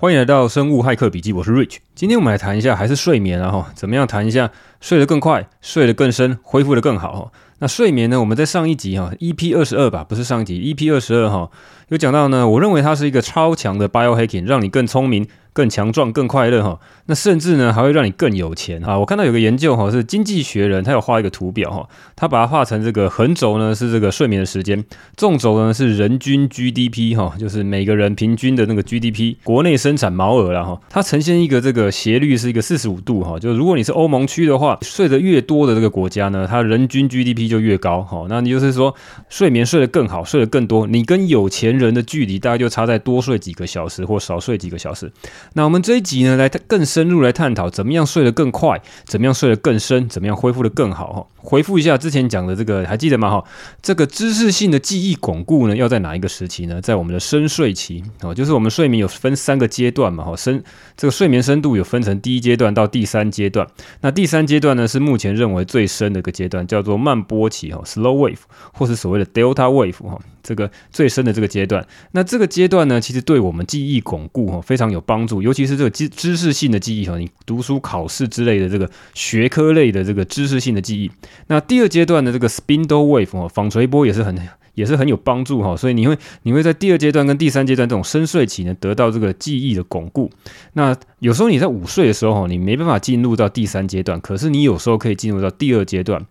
欢迎来到生物骇客笔记，我是 Rich。今天我们来谈一下，还是睡眠啊？哈，怎么样谈一下睡得更快、睡得更深、恢复得更好？那睡眠呢？我们在上一集哈，EP 二十二吧，不是上一集，EP 二十二哈，有讲到呢。我认为它是一个超强的 biohacking，让你更聪明。更强壮、更快乐哈，那甚至呢还会让你更有钱啊！我看到有个研究哈，是经济学人，他有画一个图表哈，他把它画成这个横轴呢是这个睡眠的时间，纵轴呢是人均 GDP 哈，就是每个人平均的那个 GDP 国内生产毛额了哈。它呈现一个这个斜率是一个四十五度哈，就如果你是欧盟区的话，睡得越多的这个国家呢，它人均 GDP 就越高哈。那你就是说睡眠睡得更好，睡得更多，你跟有钱人的距离大概就差在多睡几个小时或少睡几个小时。那我们这一集呢，来更深入来探讨，怎么样睡得更快，怎么样睡得更深，怎么样恢复得更好哈。回复一下之前讲的这个，还记得吗？哈，这个知识性的记忆巩固呢，要在哪一个时期呢？在我们的深睡期哦，就是我们睡眠有分三个阶段嘛，哈，深这个睡眠深度有分成第一阶段到第三阶段。那第三阶段呢，是目前认为最深的一个阶段，叫做慢波期哈，slow wave，或是所谓的 delta wave 哈。这个最深的这个阶段，那这个阶段呢，其实对我们记忆巩固哈非常有帮助，尤其是这个知知识性的记忆哈，你读书考试之类的这个学科类的这个知识性的记忆。那第二阶段的这个 spindle wave 哈，纺锤波也是很。也是很有帮助哈，所以你会你会在第二阶段跟第三阶段这种深睡期呢，得到这个记忆的巩固。那有时候你在午睡的时候，你没办法进入到第三阶段，可是你有时候可以进入到第二阶段，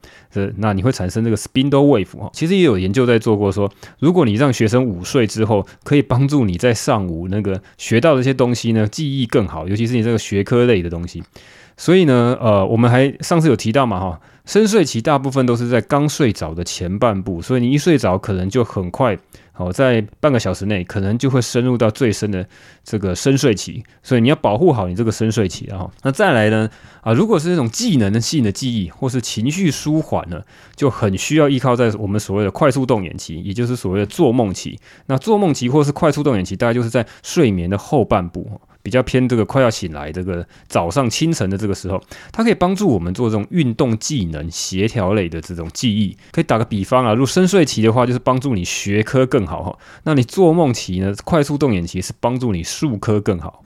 那你会产生这个 spindle wave 哈。其实也有研究在做过说，如果你让学生午睡之后，可以帮助你在上午那个学到的一些东西呢，记忆更好，尤其是你这个学科类的东西。所以呢，呃，我们还上次有提到嘛，哈，深睡期大部分都是在刚睡着的前半部，所以你一睡着，可能就很快，好，在半个小时内，可能就会深入到最深的这个深睡期，所以你要保护好你这个深睡期，然后，那再来呢，啊，如果是那种技能性的记忆或是情绪舒缓呢，就很需要依靠在我们所谓的快速动眼期，也就是所谓的做梦期。那做梦期或是快速动眼期，大概就是在睡眠的后半部。比较偏这个快要醒来，这个早上清晨的这个时候，它可以帮助我们做这种运动技能协调类的这种记忆。可以打个比方啊，如果深睡期的话，就是帮助你学科更好哈。那你做梦期呢，快速动眼期是帮助你数科更好。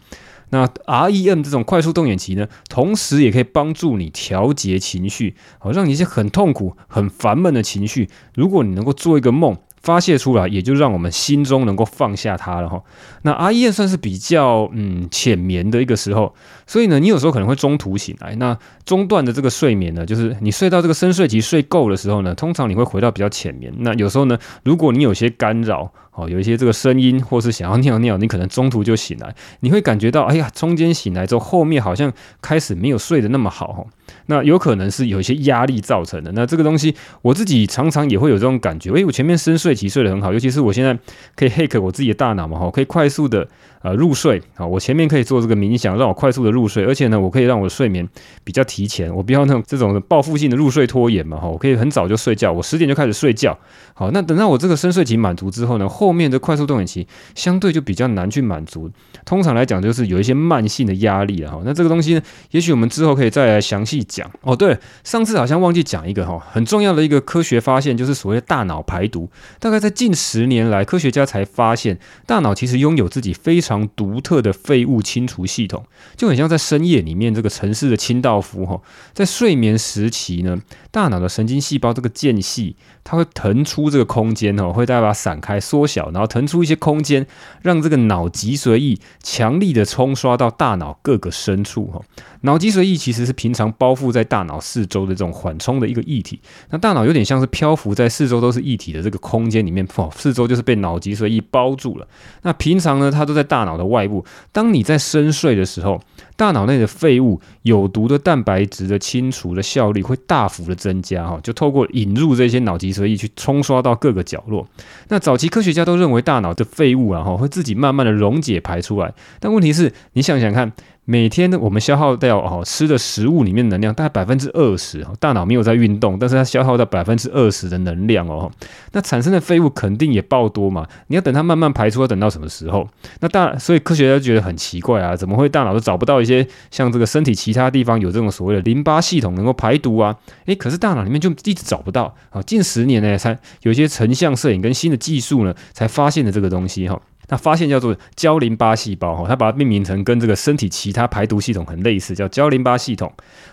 那 REM 这种快速动眼期呢，同时也可以帮助你调节情绪，好让你一些很痛苦、很烦闷的情绪，如果你能够做一个梦。发泄出来，也就让我们心中能够放下它了哈。那阿燕算是比较嗯浅眠的一个时候，所以呢，你有时候可能会中途醒来。那中断的这个睡眠呢，就是你睡到这个深睡期睡够的时候呢，通常你会回到比较浅眠。那有时候呢，如果你有些干扰。哦，有一些这个声音，或是想要尿尿，你可能中途就醒来，你会感觉到，哎呀，中间醒来之后，后面好像开始没有睡得那么好。那有可能是有一些压力造成的。那这个东西，我自己常常也会有这种感觉。哎，我前面深睡期睡得很好，尤其是我现在可以 hack 我自己的大脑嘛，哈，可以快速的呃入睡。啊，我前面可以做这个冥想，让我快速的入睡，而且呢，我可以让我的睡眠比较提前，我不要那种这种报复性的入睡拖延嘛，哈，我可以很早就睡觉，我十点就开始睡觉。好，那等到我这个深睡期满足之后呢，后面的快速动眼期相对就比较难去满足，通常来讲就是有一些慢性的压力了哈。那这个东西呢，也许我们之后可以再来详细讲哦。对，上次好像忘记讲一个哈，很重要的一个科学发现，就是所谓的大脑排毒。大概在近十年来，科学家才发现，大脑其实拥有自己非常常独特的废物清除系统，就很像在深夜里面这个城市的清道夫哈。在睡眠时期呢，大脑的神经细胞这个间隙，它会腾出这个空间哈，会大概把它散开缩小，然后。腾出一些空间，让这个脑脊髓液强力的冲刷到大脑各个深处哈。脑脊髓液其实是平常包覆在大脑四周的这种缓冲的一个液体。那大脑有点像是漂浮在四周都是液体的这个空间里面，哦，四周就是被脑脊髓液包住了。那平常呢，它都在大大脑的外部。当你在深睡的时候，大脑内的废物、有毒的蛋白质的清除的效率会大幅的增加哈。就透过引入这些脑脊髓液去冲刷到各个角落。那早期科学家都认为。大脑的废物啊，哈，会自己慢慢的溶解排出来。但问题是，你想想看，每天呢，我们消耗掉哦吃的食物里面能量大概百分之二十，大脑没有在运动，但是它消耗到百分之二十的能量哦。那产生的废物肯定也爆多嘛。你要等它慢慢排出，要等到什么时候？那大，所以科学家觉得很奇怪啊，怎么会大脑都找不到一些像这个身体其他地方有这种所谓的淋巴系统能够排毒啊？诶，可是大脑里面就一直找不到啊。近十年呢，才有一些成像摄影跟新的技术呢，才发现了这个东西哈。那发现叫做胶淋巴细胞哈，它把它命名成跟这个身体其他排毒系统很类似，叫胶淋巴系统。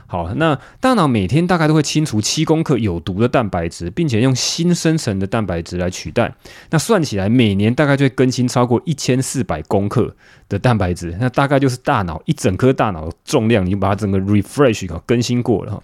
好，那大脑每天大概都会清除七公克有毒的蛋白质，并且用新生成的蛋白质来取代。那算起来，每年大概就会更新超过一千四百公克的蛋白质，那大概就是大脑一整颗大脑的重量，你就把它整个 refresh 更新过了哈。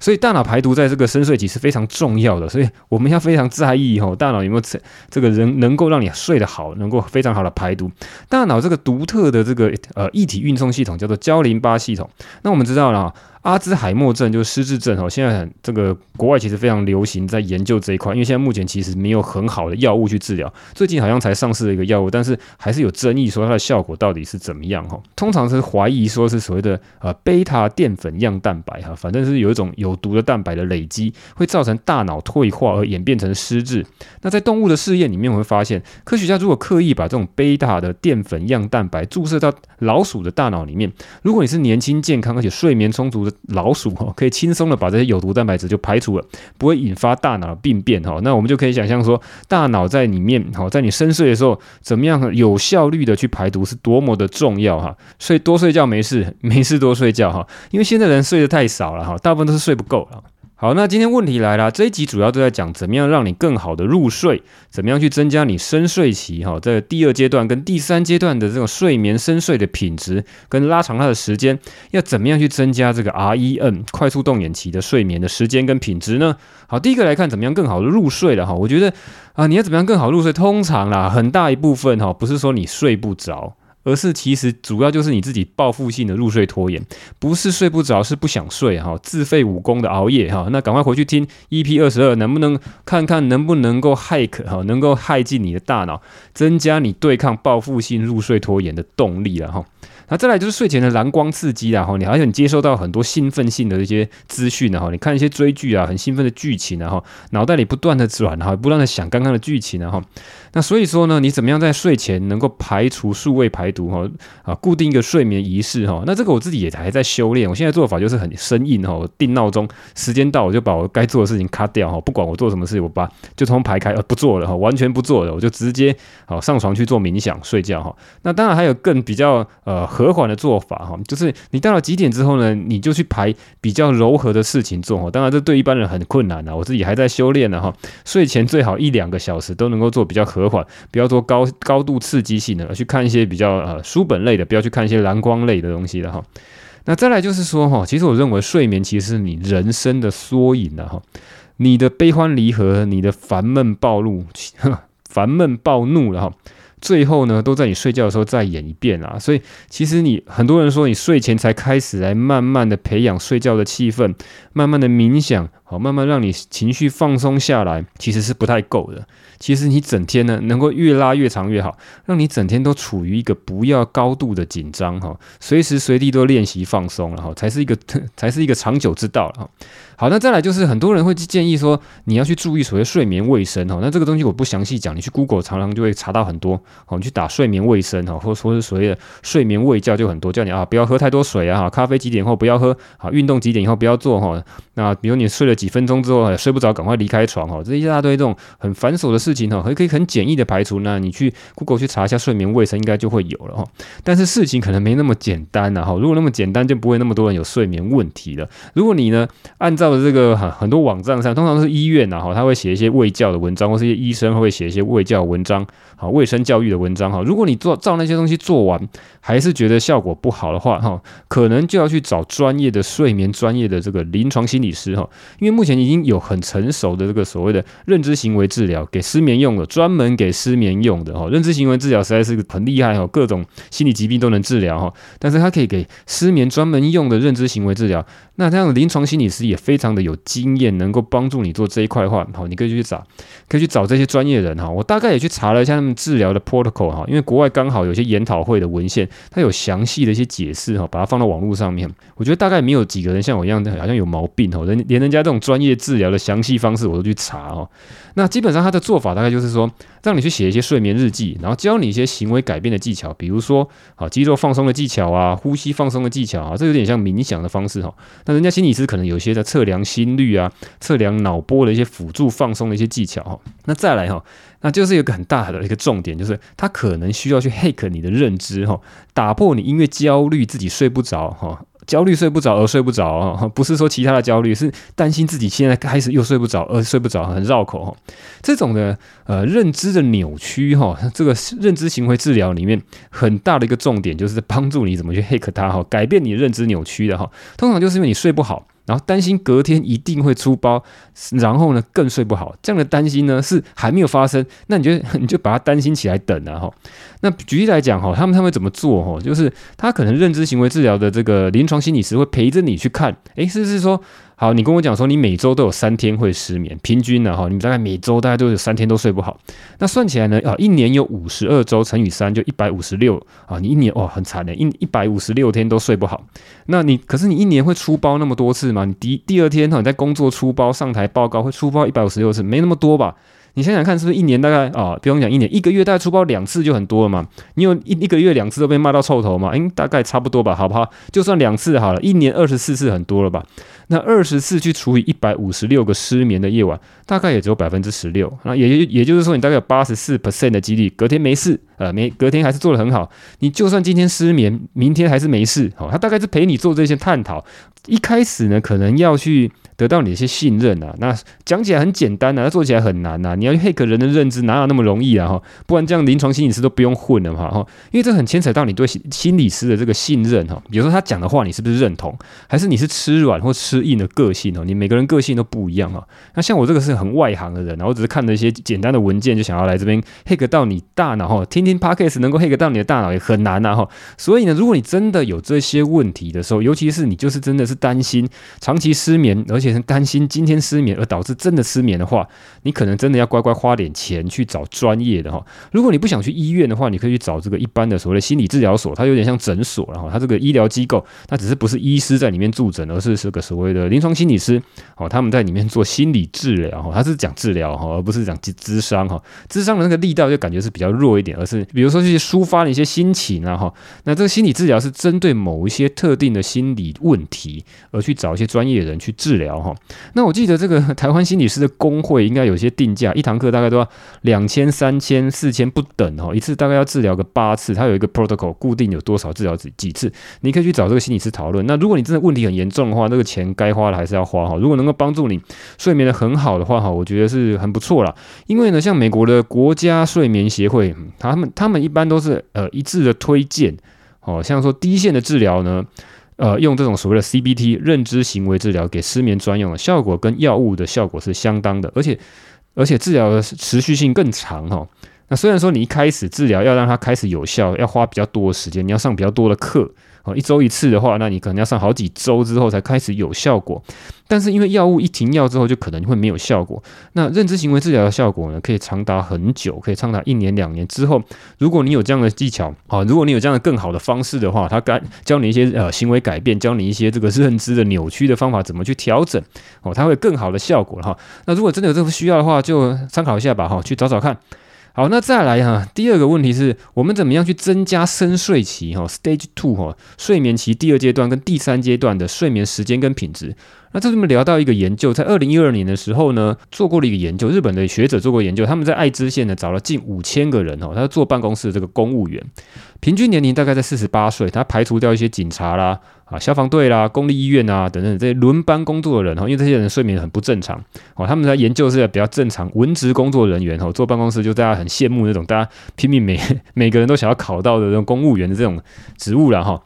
所以大脑排毒在这个深睡期是非常重要的，所以我们要非常在意吼，大脑有没有这这个人能够让你睡得好，能够非常好的排毒。大脑这个独特的这个呃一体运送系统叫做胶淋巴系统。那我们知道了。阿兹海默症就是失智症哦，现在很这个国外其实非常流行在研究这一块，因为现在目前其实没有很好的药物去治疗，最近好像才上市了一个药物，但是还是有争议说它的效果到底是怎么样哈。通常是怀疑说是所谓的呃贝塔淀粉样蛋白哈，反正是有一种有毒的蛋白的累积会造成大脑退化而演变成失智。那在动物的试验里面，我会发现科学家如果刻意把这种贝塔的淀粉样蛋白注射到老鼠的大脑里面，如果你是年轻健康而且睡眠充足的。老鼠哈可以轻松的把这些有毒蛋白质就排除了，不会引发大脑病变哈。那我们就可以想象说，大脑在里面哈，在你深睡的时候，怎么样有效率的去排毒是多么的重要哈。所以多睡觉没事，没事多睡觉哈，因为现在人睡得太少了哈，大部分都是睡不够了。好，那今天问题来了，这一集主要都在讲怎么样让你更好的入睡，怎么样去增加你深睡期哈，在第二阶段跟第三阶段的这种睡眠深睡的品质，跟拉长它的时间，要怎么样去增加这个 REM 快速动眼期的睡眠的时间跟品质呢？好，第一个来看怎么样更好的入睡了哈，我觉得啊，你要怎么样更好入睡，通常啦，很大一部分哈，不是说你睡不着。而是其实主要就是你自己报复性的入睡拖延，不是睡不着，是不想睡哈，自废武功的熬夜哈，那赶快回去听 EP 二十二，能不能看看能不能够 hack 哈，能够害进你的大脑，增加你对抗报复性入睡拖延的动力了哈。那再来就是睡前的蓝光刺激啦，哈，你好像你接收到很多兴奋性的一些资讯啊，哈，你看一些追剧啊，很兴奋的剧情啊，哈，脑袋里不断的转哈，不断的想刚刚的剧情啊，哈，那所以说呢，你怎么样在睡前能够排除数位排毒哈，啊，固定一个睡眠仪式哈，那这个我自己也还在修炼，我现在做法就是很生硬哈，我定闹钟，时间到我就把我该做的事情卡掉哈，不管我做什么事情，我把就从排开，呃，不做了哈，完全不做了，我就直接好上床去做冥想睡觉哈，那当然还有更比较呃。和缓的做法哈，就是你到了几点之后呢，你就去排比较柔和的事情做哈。当然，这对一般人很困难啊，我自己还在修炼呢哈。睡前最好一两个小时都能够做比较和缓，不要做高高度刺激性的，去看一些比较呃书本类的，不要去看一些蓝光类的东西了哈。那再来就是说哈，其实我认为睡眠其实是你人生的缩影了哈。你的悲欢离合，你的烦闷暴怒，烦闷暴怒了哈。最后呢，都在你睡觉的时候再演一遍啊！所以其实你很多人说你睡前才开始来慢慢的培养睡觉的气氛，慢慢的冥想，好，慢慢让你情绪放松下来，其实是不太够的。其实你整天呢，能够越拉越长越好，让你整天都处于一个不要高度的紧张哈，随时随地都练习放松了哈，才是一个 才是一个长久之道了哈。好，那再来就是很多人会建议说，你要去注意所谓睡眠卫生哈。那这个东西我不详细讲，你去 Google 常常就会查到很多。好，你去打睡眠卫生哈，或者说是所谓的睡眠卫教就很多，叫你啊不要喝太多水啊，咖啡几点后不要喝，好，运动几点以后不要做哈。那比如你睡了几分钟之后睡不着，赶快离开床哈。这一大堆这种很繁琐的事。情哈，还可以很简易的排除。那你去 Google 去查一下睡眠卫生，应该就会有了哈。但是事情可能没那么简单呐哈。如果那么简单，就不会那么多人有睡眠问题了。如果你呢，按照这个很很多网站上，通常是医院呐哈，他会写一些卫教的文章，或是一些医生会写一些卫教文章，好，卫生教育的文章哈。如果你做照那些东西做完，还是觉得效果不好的话哈，可能就要去找专业的睡眠专业的这个临床心理师哈。因为目前已经有很成熟的这个所谓的认知行为治疗给失眠用的，专门给失眠用的哈，认知行为治疗实在是很厉害哈，各种心理疾病都能治疗哈。但是它可以给失眠专门用的认知行为治疗，那这样的临床心理师也非常的有经验，能够帮助你做这一块的话，好，你可以去找，可以去找这些专业人哈。我大概也去查了一下治疗的 protocol 哈，因为国外刚好有些研讨会的文献，它有详细的一些解释哈，把它放到网络上面。我觉得大概没有几个人像我一样的，好像有毛病哈，人连人家这种专业治疗的详细方式我都去查哈。那基本上他的做法大概就是说，让你去写一些睡眠日记，然后教你一些行为改变的技巧，比如说好肌肉放松的技巧啊，呼吸放松的技巧啊，这有点像冥想的方式哈。那人家心理师可能有一些在测量心率啊，测量脑波的一些辅助放松的一些技巧哈。那再来哈，那就是有个很大的一个重点，就是他可能需要去 hack 你的认知哈，打破你因为焦虑自己睡不着哈。焦虑睡不着而睡不着啊，不是说其他的焦虑，是担心自己现在开始又睡不着而睡不着，很绕口哈。这种的呃认知的扭曲哈，这个认知行为治疗里面很大的一个重点就是帮助你怎么去 hack 它哈，改变你认知扭曲的哈。通常就是因为你睡不好。然后担心隔天一定会出包，然后呢更睡不好，这样的担心呢是还没有发生，那你就 你就把它担心起来等啊哈。那举例来讲哈，他们他们怎么做哈？就是他可能认知行为治疗的这个临床心理师会陪着你去看，诶，是不是说？好，你跟我讲说，你每周都有三天会失眠，平均呢哈，你们大概每周大概都有三天都睡不好。那算起来呢，啊，一年有五十二周乘以三就一百五十六啊，你一年哦很惨的，一一百五十六天都睡不好。那你可是你一年会出包那么多次吗？你第第二天哈你在工作出包上台报告会出包一百五十六次，没那么多吧？你想想看，是不是一年大概啊？不用讲一年，一个月大概出包两次就很多了嘛？你有一一个月两次都被骂到臭头嘛？诶，大概差不多吧，好不好？就算两次好了，一年二十四次很多了吧？那二十四去除以一百五十六个失眠的夜晚，大概也只有百分之十六。那也也就是说，你大概有八十四 percent 的几率隔天没事，呃，没隔天还是做得很好。你就算今天失眠，明天还是没事。好，他大概是陪你做这些探讨。一开始呢，可能要去。得到你的一些信任啊，那讲起来很简单呐、啊，那做起来很难呐、你要去 hack 人的认知，哪有那么容易啊？哈，不然这样临床心理师都不用混了嘛，哈。因为这很牵扯到你对心理师的这个信任哈。比如说他讲的话，你是不是认同？还是你是吃软或吃硬的个性哦？你每个人个性都不一样啊。那像我这个是很外行的人，然后只是看了一些简单的文件，就想要来这边 hack 到你大脑哈。听听 podcast 能够 hack 到你的大脑也很难呐，哈。所以呢，如果你真的有这些问题的时候，尤其是你就是真的是担心长期失眠，而且是担心今天。失眠而导致真的失眠的话，你可能真的要乖乖花点钱去找专业的哈。如果你不想去医院的话，你可以去找这个一般的所谓的心理治疗所，它有点像诊所，然后它这个医疗机构，它只是不是医师在里面驻诊，而是是个所谓的临床心理师，哦，他们在里面做心理治疗哈，他是讲治疗哈，而不是讲智商哈。智商的那个力道就感觉是比较弱一点，而是比如说去抒发的一些心情啊哈。那这个心理治疗是针对某一些特定的心理问题而去找一些专业的人去治疗哈。那我。记得这个 台湾心理师的工会应该有些定价，一堂课大概都要两千、三千、四千不等哈，一次大概要治疗个八次，它有一个 protocol 固定有多少治疗几几次，你可以去找这个心理师讨论。那如果你真的问题很严重的话，那个钱该花的还是要花哈。如果能够帮助你睡眠的很好的话哈，我觉得是很不错啦。因为呢，像美国的国家睡眠协会，他们他们一般都是呃一致的推荐，哦，像说第一线的治疗呢。呃，用这种所谓的 CBT 认知行为治疗给失眠专用的效果跟药物的效果是相当的，而且而且治疗的持续性更长哈。那虽然说你一开始治疗要让它开始有效，要花比较多的时间，你要上比较多的课。哦，一周一次的话，那你可能要上好几周之后才开始有效果。但是因为药物一停药之后，就可能会没有效果。那认知行为治疗的效果呢，可以长达很久，可以长达一年两年之后。如果你有这样的技巧，啊，如果你有这样的更好的方式的话，他该教你一些呃行为改变，教你一些这个认知的扭曲的方法，怎么去调整，哦，它会更好的效果哈。那如果真的有这个需要的话，就参考一下吧，哈，去找找看。好，那再来哈，第二个问题是我们怎么样去增加深睡期哈，Stage Two 哈，睡眠期第二阶段跟第三阶段的睡眠时间跟品质。那就这么聊到一个研究，在二零一二年的时候呢，做过了一个研究，日本的学者做过研究，他们在爱知县呢找了近五千个人哦，他坐办公室的这个公务员，平均年龄大概在四十八岁，他排除掉一些警察啦、啊消防队啦、公立医院啊等等这些轮班工作的人哈，因为这些人睡眠很不正常哦，他们在研究是比较正常文职工作人员哦，坐办公室就大家很羡慕那种大家拼命每 每个人都想要考到的这种公务员的这种职务了哈。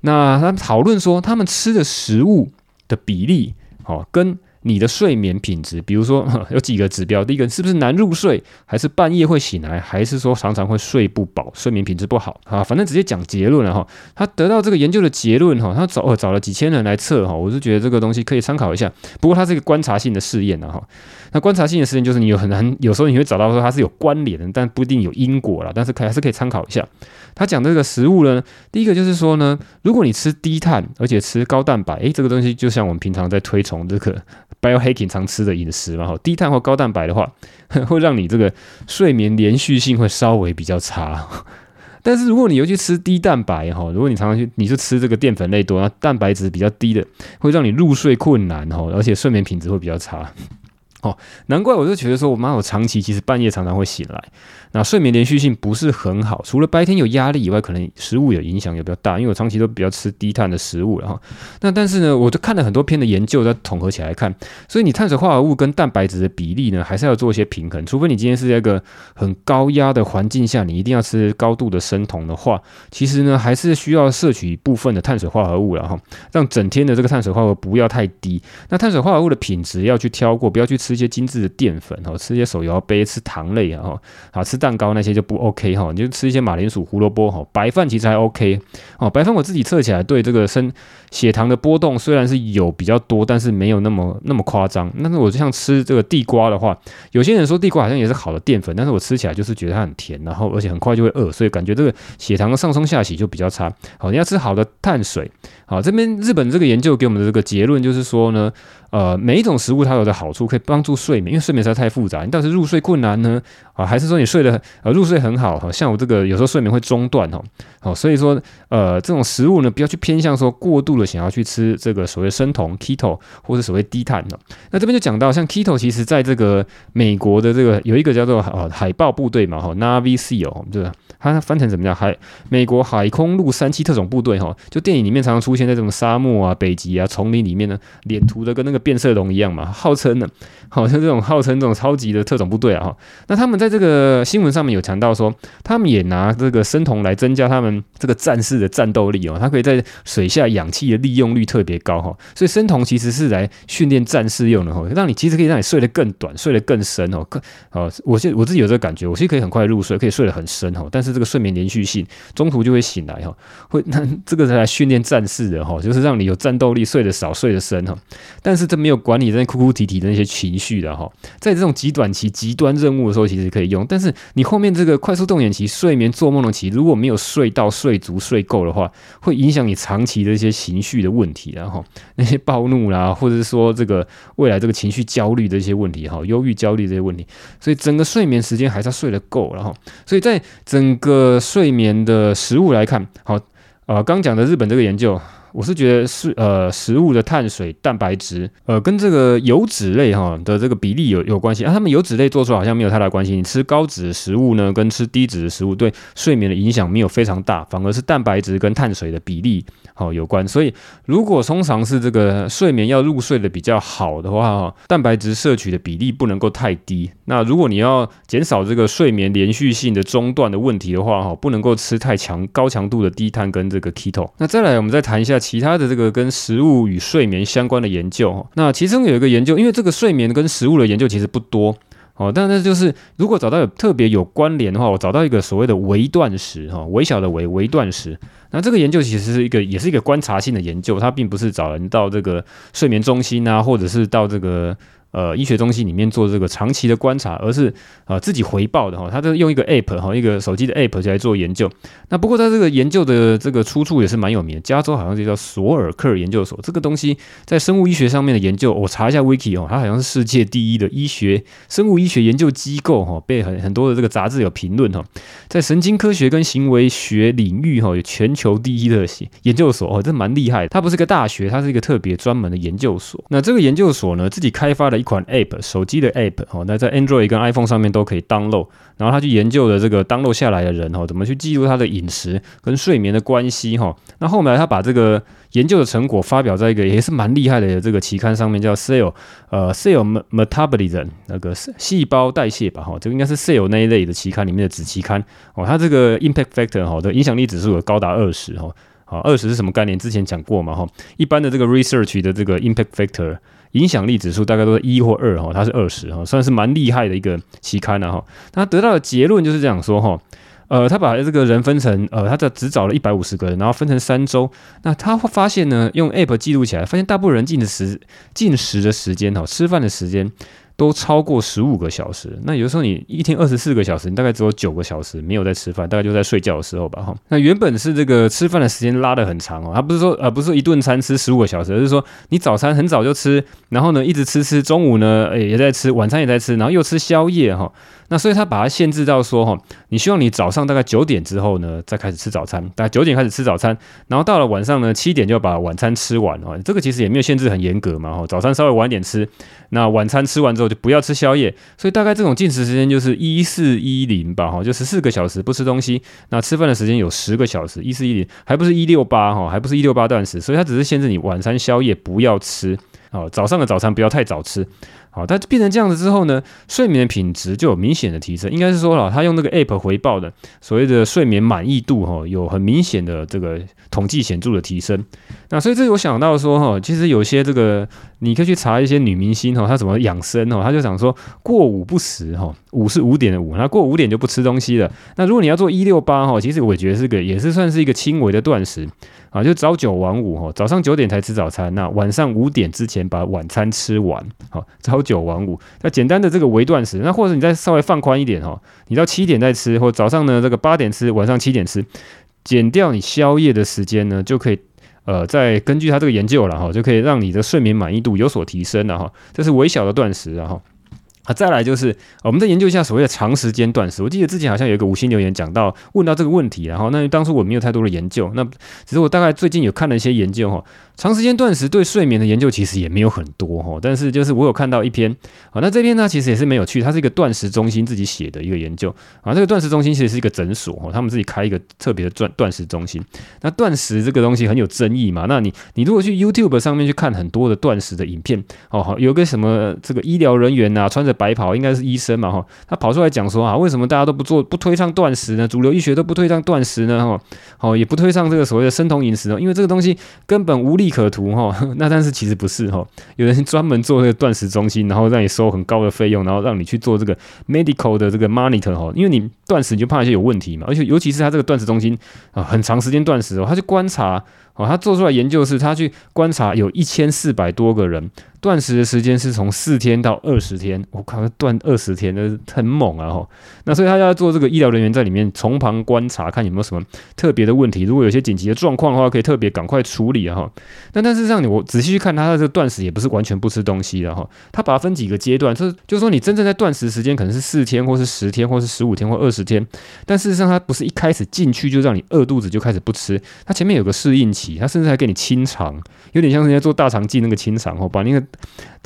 那他们讨论说，他们吃的食物。的比例，哦，跟你的睡眠品质，比如说 有几个指标，第一个是不是难入睡，还是半夜会醒来，还是说常常会睡不饱，睡眠品质不好啊？反正直接讲结论了哈。他得到这个研究的结论哈，他找找了几千人来测哈，我是觉得这个东西可以参考一下。不过它是一个观察性的试验了哈。那观察性的试验就是你有很难，有时候你会找到说它是有关联的，但不一定有因果了，但是可还是可以参考一下。他讲这个食物呢，第一个就是说呢，如果你吃低碳而且吃高蛋白，诶，这个东西就像我们平常在推崇这个 biohacking 常吃的饮食嘛，哈，低碳或高蛋白的话，会让你这个睡眠连续性会稍微比较差。但是如果你尤其吃低蛋白，哈，如果你常常去你是吃这个淀粉类多，蛋白质比较低的，会让你入睡困难，哈，而且睡眠品质会比较差。哦，难怪我就觉得说，我妈我长期其实半夜常常会醒来，那睡眠连续性不是很好，除了白天有压力以外，可能食物有影响也比较大，因为我长期都比较吃低碳的食物了哈。那但是呢，我就看了很多篇的研究，再统合起来看，所以你碳水化合物跟蛋白质的比例呢，还是要做一些平衡，除非你今天是在一个很高压的环境下，你一定要吃高度的生酮的话，其实呢，还是需要摄取一部分的碳水化合物了哈，让整天的这个碳水化合物不要太低。那碳水化合物的品质要去挑过，不要去吃。一些精致的淀粉哈，吃一些手摇杯、吃糖类啊，好吃蛋蛋糕那些就不 OK 哈，你就吃一些马铃薯、胡萝卜哈，白饭其实还 OK 哦。白饭我自己测起来，对这个身血糖的波动虽然是有比较多，但是没有那么那么夸张。但是我就像吃这个地瓜的话，有些人说地瓜好像也是好的淀粉，但是我吃起来就是觉得它很甜，然后而且很快就会饿，所以感觉这个血糖的上冲下洗就比较差。好，你要吃好的碳水。好，这边日本这个研究给我们的这个结论就是说呢。呃，每一种食物它有的好处可以帮助睡眠，因为睡眠实在太复杂。你到底是入睡困难呢？啊，还是说你睡得呃入睡很好哈？像我这个有时候睡眠会中断哦。好，所以说呃这种食物呢，不要去偏向说过度的想要去吃这个所谓生酮 keto 或者所谓低碳的。那这边就讲到像 keto，其实在这个美国的这个有一个叫做呃海豹部队嘛，哈 Navy SEAL 对吧？它翻成怎么样？海美国海空陆三栖特种部队哈，就电影里面常常出现在这种沙漠啊、北极啊、丛林里面呢，脸涂的跟那个变色龙一样嘛，号称呢，好像这种号称这种超级的特种部队啊哈。那他们在在这个新闻上面有强调说，他们也拿这个生酮来增加他们这个战士的战斗力哦，它可以在水下氧气的利用率特别高哈，所以生酮其实是来训练战士用的哈，让你其实可以让你睡得更短，睡得更深哦，更哦，我现我自己有这个感觉，我其实可以很快入睡，可以睡得很深哈，但是这个睡眠连续性中途就会醒来哈，会那这个是来训练战士的哈，就是让你有战斗力，睡得少，睡得深哈，但是这没有管理在哭哭啼啼的那些情绪的哈，在这种极短期极端任务的时候，其实可以用，但是你后面这个快速动眼期、睡眠做梦的期，如果没有睡到睡足睡够的话，会影响你长期的一些情绪的问题，然后 那些暴怒啦，或者是说这个未来这个情绪焦虑的一些问题哈，忧郁焦虑这些问题，所以整个睡眠时间还是要睡得够，然后所以在整个睡眠的食物来看，好，呃，刚讲的日本这个研究。我是觉得是呃食物的碳水、蛋白质，呃跟这个油脂类哈的这个比例有有关系啊。他们油脂类做出来好像没有太大关系。你吃高脂的食物呢，跟吃低脂的食物对睡眠的影响没有非常大，反而是蛋白质跟碳水的比例好有关。所以如果通常是这个睡眠要入睡的比较好的话哈，蛋白质摄取的比例不能够太低。那如果你要减少这个睡眠连续性的中断的问题的话哈，不能够吃太强高强度的低碳跟这个 keto。那再来我们再谈一下。其他的这个跟食物与睡眠相关的研究，那其中有一个研究，因为这个睡眠跟食物的研究其实不多哦，但是就是如果找到有特别有关联的话，我找到一个所谓的微断食哈，微小的微微断食，那这个研究其实是一个也是一个观察性的研究，它并不是找人到这个睡眠中心啊，或者是到这个。呃，医学中心里面做这个长期的观察，而是啊、呃、自己回报的哈，他都用一个 app 哈，一个手机的 app 就来做研究。那不过他这个研究的这个出处也是蛮有名的，加州好像就叫索尔克研究所。这个东西在生物医学上面的研究，我查一下 wiki 哦，它好像是世界第一的医学生物医学研究机构哈，被很很多的这个杂志有评论哈，在神经科学跟行为学领域哈有全球第一的研究所哦，这蛮厉害的。它不是个大学，它是一个特别专门的研究所。那这个研究所呢，自己开发了款 app 手机的 app 哦，那在 Android 跟 iPhone 上面都可以 download。然后他去研究了这个 download 下来的人哈，怎么去记录他的饮食跟睡眠的关系哈。那后来他把这个研究的成果发表在一个也是蛮厉害的这个期刊上面，叫 Cell 呃 Cell Metabolism 那个细胞代谢吧哈，这个应该是 Cell 那一类的期刊里面的子期刊哦。它这个 Impact Factor 哈的影响力指数有高达二十哈。好，二十是什么概念？之前讲过嘛哈。一般的这个 research 的这个 Impact Factor。影响力指数大概都是一或二哈，它是二十哈，算是蛮厉害的一个期刊了哈。他得到的结论就是这样说哈，呃，他把这个人分成呃，他这只找了一百五十个人，然后分成三周，那他会发现呢，用 App 记录起来，发现大部分人进的时进食的时间哈，吃饭的时间。都超过十五个小时，那有时候你一天二十四个小时，你大概只有九个小时没有在吃饭，大概就在睡觉的时候吧哈。那原本是这个吃饭的时间拉得很长哦，他不是说呃不是说一顿餐吃十五个小时，而是说你早餐很早就吃，然后呢一直吃吃，中午呢也在吃，晚餐也在吃，然后又吃宵夜哈。那所以他把它限制到说哈，你希望你早上大概九点之后呢再开始吃早餐，大概九点开始吃早餐，然后到了晚上呢七点就把晚餐吃完哦。这个其实也没有限制很严格嘛哈，早餐稍微晚点吃，那晚餐吃完之后。就不要吃宵夜。所以大概这种进食时间就是一四一零吧，哈，就十四个小时不吃东西。那吃饭的时间有十个小时，一四一零还不是一六八哈，还不是一六八断食。所以它只是限制你晚餐宵夜不要吃，哦，早上的早餐不要太早吃。好，它变成这样子之后呢，睡眠品质就有明显的提升。应该是说了，他用那个 App 回报的所谓的睡眠满意度哈，有很明显的这个统计显著的提升。那所以这我想到说哈，其实有些这个你可以去查一些女明星哈，她怎么养生哦，她就想说过午不食哈，午是五点的午，那过五点就不吃东西了。那如果你要做一六八哈，其实我觉得是个也是算是一个轻微的断食。啊，就朝九晚五哈，早上九点才吃早餐，那晚上五点之前把晚餐吃完，好，朝九晚五。那简单的这个微断食，那或者你再稍微放宽一点哈，你到七点再吃，或早上呢这个八点吃，晚上七点吃，减掉你宵夜的时间呢，就可以呃再根据他这个研究了哈，就可以让你的睡眠满意度有所提升了哈。这是微小的断食啊哈。啊，再来就是我们再研究一下所谓的长时间断食。我记得之前好像有一个五星留言讲到，问到这个问题，然后那当初我没有太多的研究，那只是我大概最近有看了一些研究哈。长时间断食对睡眠的研究其实也没有很多哈，但是就是我有看到一篇啊，那这篇呢其实也是没有去，它是一个断食中心自己写的一个研究啊，这个断食中心其实是一个诊所哦，他们自己开一个特别的断断食中心。那断食这个东西很有争议嘛，那你你如果去 YouTube 上面去看很多的断食的影片哦，有个什么这个医疗人员呐，穿着白袍应该是医生嘛哈，他跑出来讲说啊，为什么大家都不做不推倡断食呢？主流医学都不推倡断食呢哈，好也不推倡这个所谓的生酮饮食呢，因为这个东西根本无力利可图哈，那但是其实不是哈，有人专门做这个断食中心，然后让你收很高的费用，然后让你去做这个 medical 的这个 monitor 哈，因为你断食你就怕一些有问题嘛，而且尤其是他这个断食中心啊，很长时间断食哦，他就观察哦，他做出来研究是，他去观察有一千四百多个人。断食的时间是从四天到二十天，我靠，断二十天，那很猛啊！吼，那所以他要做这个医疗人员在里面从旁观察，看有没有什么特别的问题。如果有些紧急的状况的话，可以特别赶快处理啊！哈，那但是让你我仔细去看他的这个断食，也不是完全不吃东西的哈。他把它分几个阶段，就是就是说你真正在断食时间可能是四天，或是十天，或是十五天，或二十天。但事实上，他不是一开始进去就让你饿肚子就开始不吃，他前面有个适应期，他甚至还给你清肠，有点像是人家做大肠镜那个清肠哦，把那个。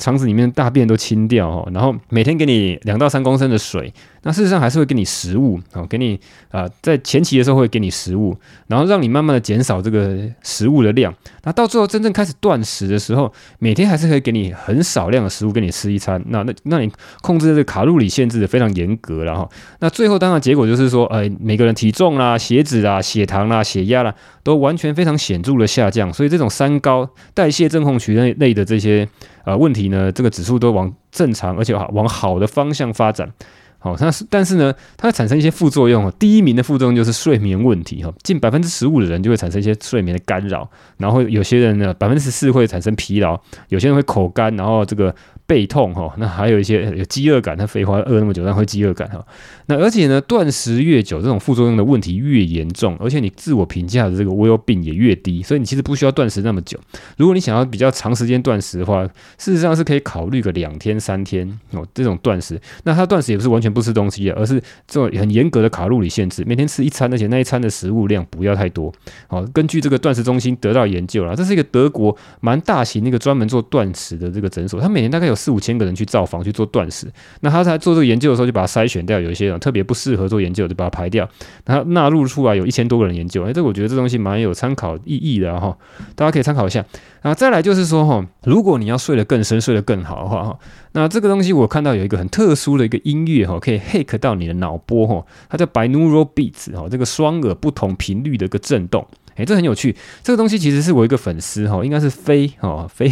肠子里面大便都清掉哦，然后每天给你两到三公升的水。那事实上还是会给你食物啊，给你啊，在前期的时候会给你食物，然后让你慢慢的减少这个食物的量。那到最后真正开始断食的时候，每天还是可以给你很少量的食物给你吃一餐。那那那你控制这个卡路里限制的非常严格了哈。那最后当然结果就是说，呃，每个人体重啦、血脂啦、血糖啦、血压啦，都完全非常显著的下降。所以这种三高、代谢症候群类类的这些呃问题呢，这个指数都往正常而且往好的方向发展。好，但是但是呢，它会产生一些副作用。第一名的副作用就是睡眠问题。哈，近百分之十五的人就会产生一些睡眠的干扰，然后有些人呢，百分之十四会产生疲劳，有些人会口干，然后这个。背痛哈，那还有一些有饥饿感，他废话饿那么久，但会饥饿感哈。那而且呢，断食越久，这种副作用的问题越严重，而且你自我评价的这个 well-being 也越低，所以你其实不需要断食那么久。如果你想要比较长时间断食的话，事实上是可以考虑个两天三天哦，这种断食。那他断食也不是完全不吃东西啊，而是这种很严格的卡路里限制，每天吃一餐，而且那一餐的食物量不要太多。好，根据这个断食中心得到研究了，这是一个德国蛮大型那个专门做断食的这个诊所，他每年大概有。四五千个人去造访去做断食，那他在做这个研究的时候就把它筛选掉，有一些人特别不适合做研究，就把它排掉。然后纳入出来有一千多个人研究，哎，这我觉得这东西蛮有参考意义的哈，大家可以参考一下。然后再来就是说哈，如果你要睡得更深、睡得更好的话哈，那这个东西我看到有一个很特殊的一个音乐哈，可以 hack 到你的脑波哈，它叫 binaural beats 哈，这个双耳不同频率的一个震动。诶，这很有趣。这个东西其实是我一个粉丝哈，应该是飞哈飞，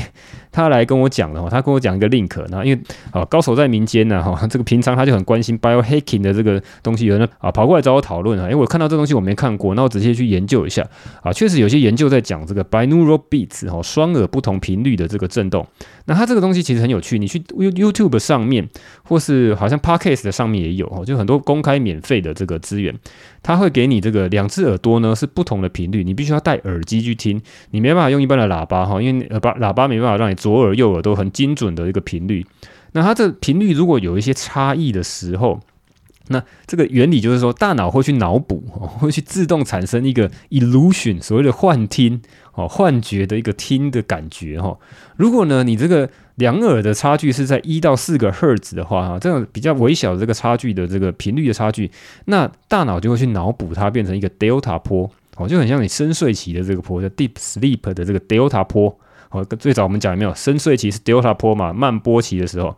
他来跟我讲的哈。他跟我讲一个 link，然后因为啊高手在民间呢哈，这个平常他就很关心 biohacking 的这个东西，有人啊跑过来找我讨论啊。诶，我看到这东西我没看过，那我直接去研究一下啊。确实有些研究在讲这个 binaural beats 哈，双耳不同频率的这个震动。那它这个东西其实很有趣，你去 YouTube 上面或是好像 Podcast 的上面也有哈，就很多公开免费的这个资源，它会给你这个两只耳朵呢是不同的频率。你必须要戴耳机去听，你没办法用一般的喇叭哈，因为喇叭喇叭没办法让你左耳右耳都很精准的一个频率。那它这频率如果有一些差异的时候，那这个原理就是说，大脑会去脑补，会去自动产生一个 illusion，所谓的幻听哦，幻觉的一个听的感觉哈。如果呢，你这个两耳的差距是在一到四个赫兹的话，哈，这样比较微小的这个差距的这个频率的差距，那大脑就会去脑补它变成一个 delta 波，哦，就很像你深睡期的这个波，叫 deep sleep 的这个 delta 波。哦，最早我们讲有没有深睡期是 delta 波嘛，慢波期的时候。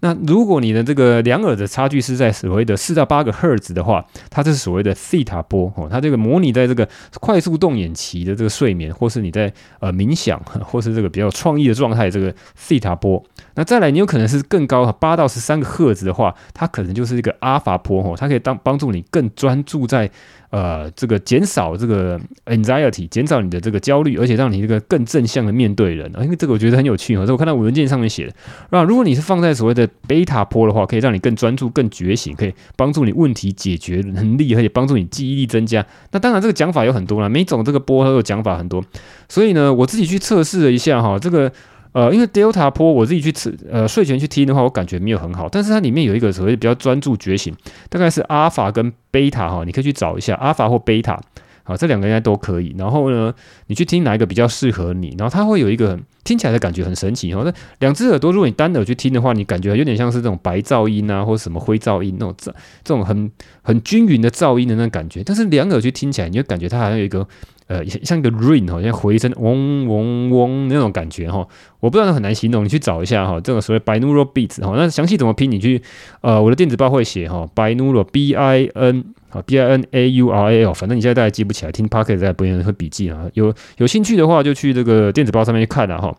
那如果你的这个两耳的差距是在所谓的四到八个赫兹的话，它这是所谓的 theta 波哦，它这个模拟在这个快速动眼期的这个睡眠，或是你在呃冥想，或是这个比较创意的状态，这个 theta 波。那再来，你有可能是更高八到十三个赫兹的话，它可能就是一个 alpha 波哦，它可以当帮助你更专注在。呃，这个减少这个 anxiety，减少你的这个焦虑，而且让你这个更正向的面对人。因为这个我觉得很有趣哦，这我看到文件上面写的。那如果你是放在所谓的贝塔波的话，可以让你更专注、更觉醒，可以帮助你问题解决能力，而且帮助你记忆力增加。那当然，这个讲法有很多啦，每种这个波都有讲法很多。所以呢，我自己去测试了一下哈，这个。呃，因为 Delta 波我自己去吃，呃，睡前去听的话，我感觉没有很好。但是它里面有一个所谓比较专注觉醒，大概是 Alpha 跟 Beta 哈，你可以去找一下 Alpha 或 Beta，好，这两个应该都可以。然后呢，你去听哪一个比较适合你，然后它会有一个听起来的感觉很神奇哦。那两只耳朵，如果你单耳去听的话，你感觉有点像是这种白噪音啊，或者什么灰噪音那种这这种很很均匀的噪音的那种感觉。但是两耳去听起来，你就感觉它好像有一个。呃，像一个 ring 好像回声嗡嗡嗡那种感觉哈，我不知道很难形容，你去找一下哈，这个所谓 binural beats 哈，那详细怎么拼？你去呃我的电子报会写哈，binural b i n 啊 b i n a u r a l，反正你现在大概记不起来，听 Podcast 再不用会笔记啊，有有兴趣的话就去这个电子报上面去看了哈。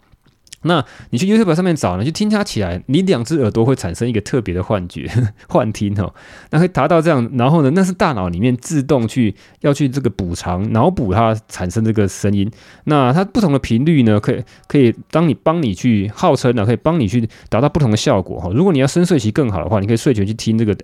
那你去 YouTube 上面找呢，就听它起来，你两只耳朵会产生一个特别的幻觉、幻听哦，那会达到这样，然后呢，那是大脑里面自动去要去这个补偿、脑补它产生这个声音。那它不同的频率呢，可以可以当你帮你去号称呢，可以帮你去达到不同的效果哈。如果你要深睡期更好的话，你可以睡前去听这个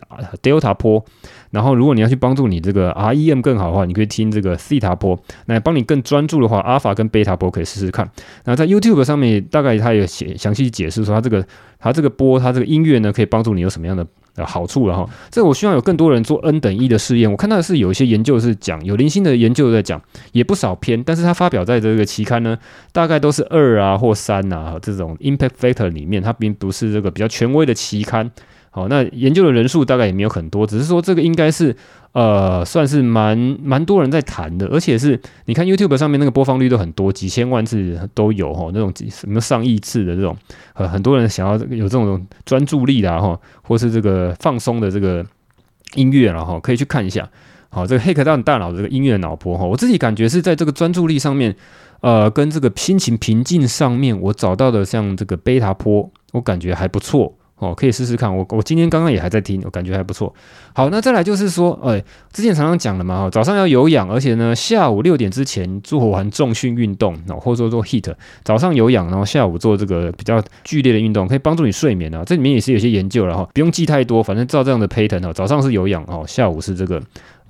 Delta 波。然后，如果你要去帮助你这个 REM 更好的话，你可以听这个 Theta 波。那帮你更专注的话，Alpha 跟 Beta 波可以试试看。那在 YouTube 上面，大概它有写详细解释说，它这个它这个波，它这个音乐呢，可以帮助你有什么样的呃好处了哈。这我希望有更多人做 N 等一的试验。我看到的是有一些研究是讲有零星的研究在讲，也不少篇，但是它发表在这个期刊呢，大概都是二啊或三啊这种 Impact Factor 里面，它并不是这个比较权威的期刊。好，那研究的人数大概也没有很多，只是说这个应该是呃算是蛮蛮多人在谈的，而且是你看 YouTube 上面那个播放率都很多，几千万次都有哈，那种几什么上亿次的这种，很很多人想要有这种专注力的哈，或是这个放松的这个音乐了哈可以去看一下。好，这个黑客到大脑这个音乐脑波哈，我自己感觉是在这个专注力上面，呃，跟这个心情平静上面，我找到的像这个贝塔波，我感觉还不错。哦，可以试试看。我我今天刚刚也还在听，我感觉还不错。好，那再来就是说，哎，之前常常讲了嘛，早上要有氧，而且呢，下午六点之前做完重训运动，哦，或者说做 heat，早上有氧，然后下午做这个比较剧烈的运动，可以帮助你睡眠啊。这里面也是有些研究了哈，不用记太多，反正照这样的 pattern 哦，早上是有氧哦，下午是这个。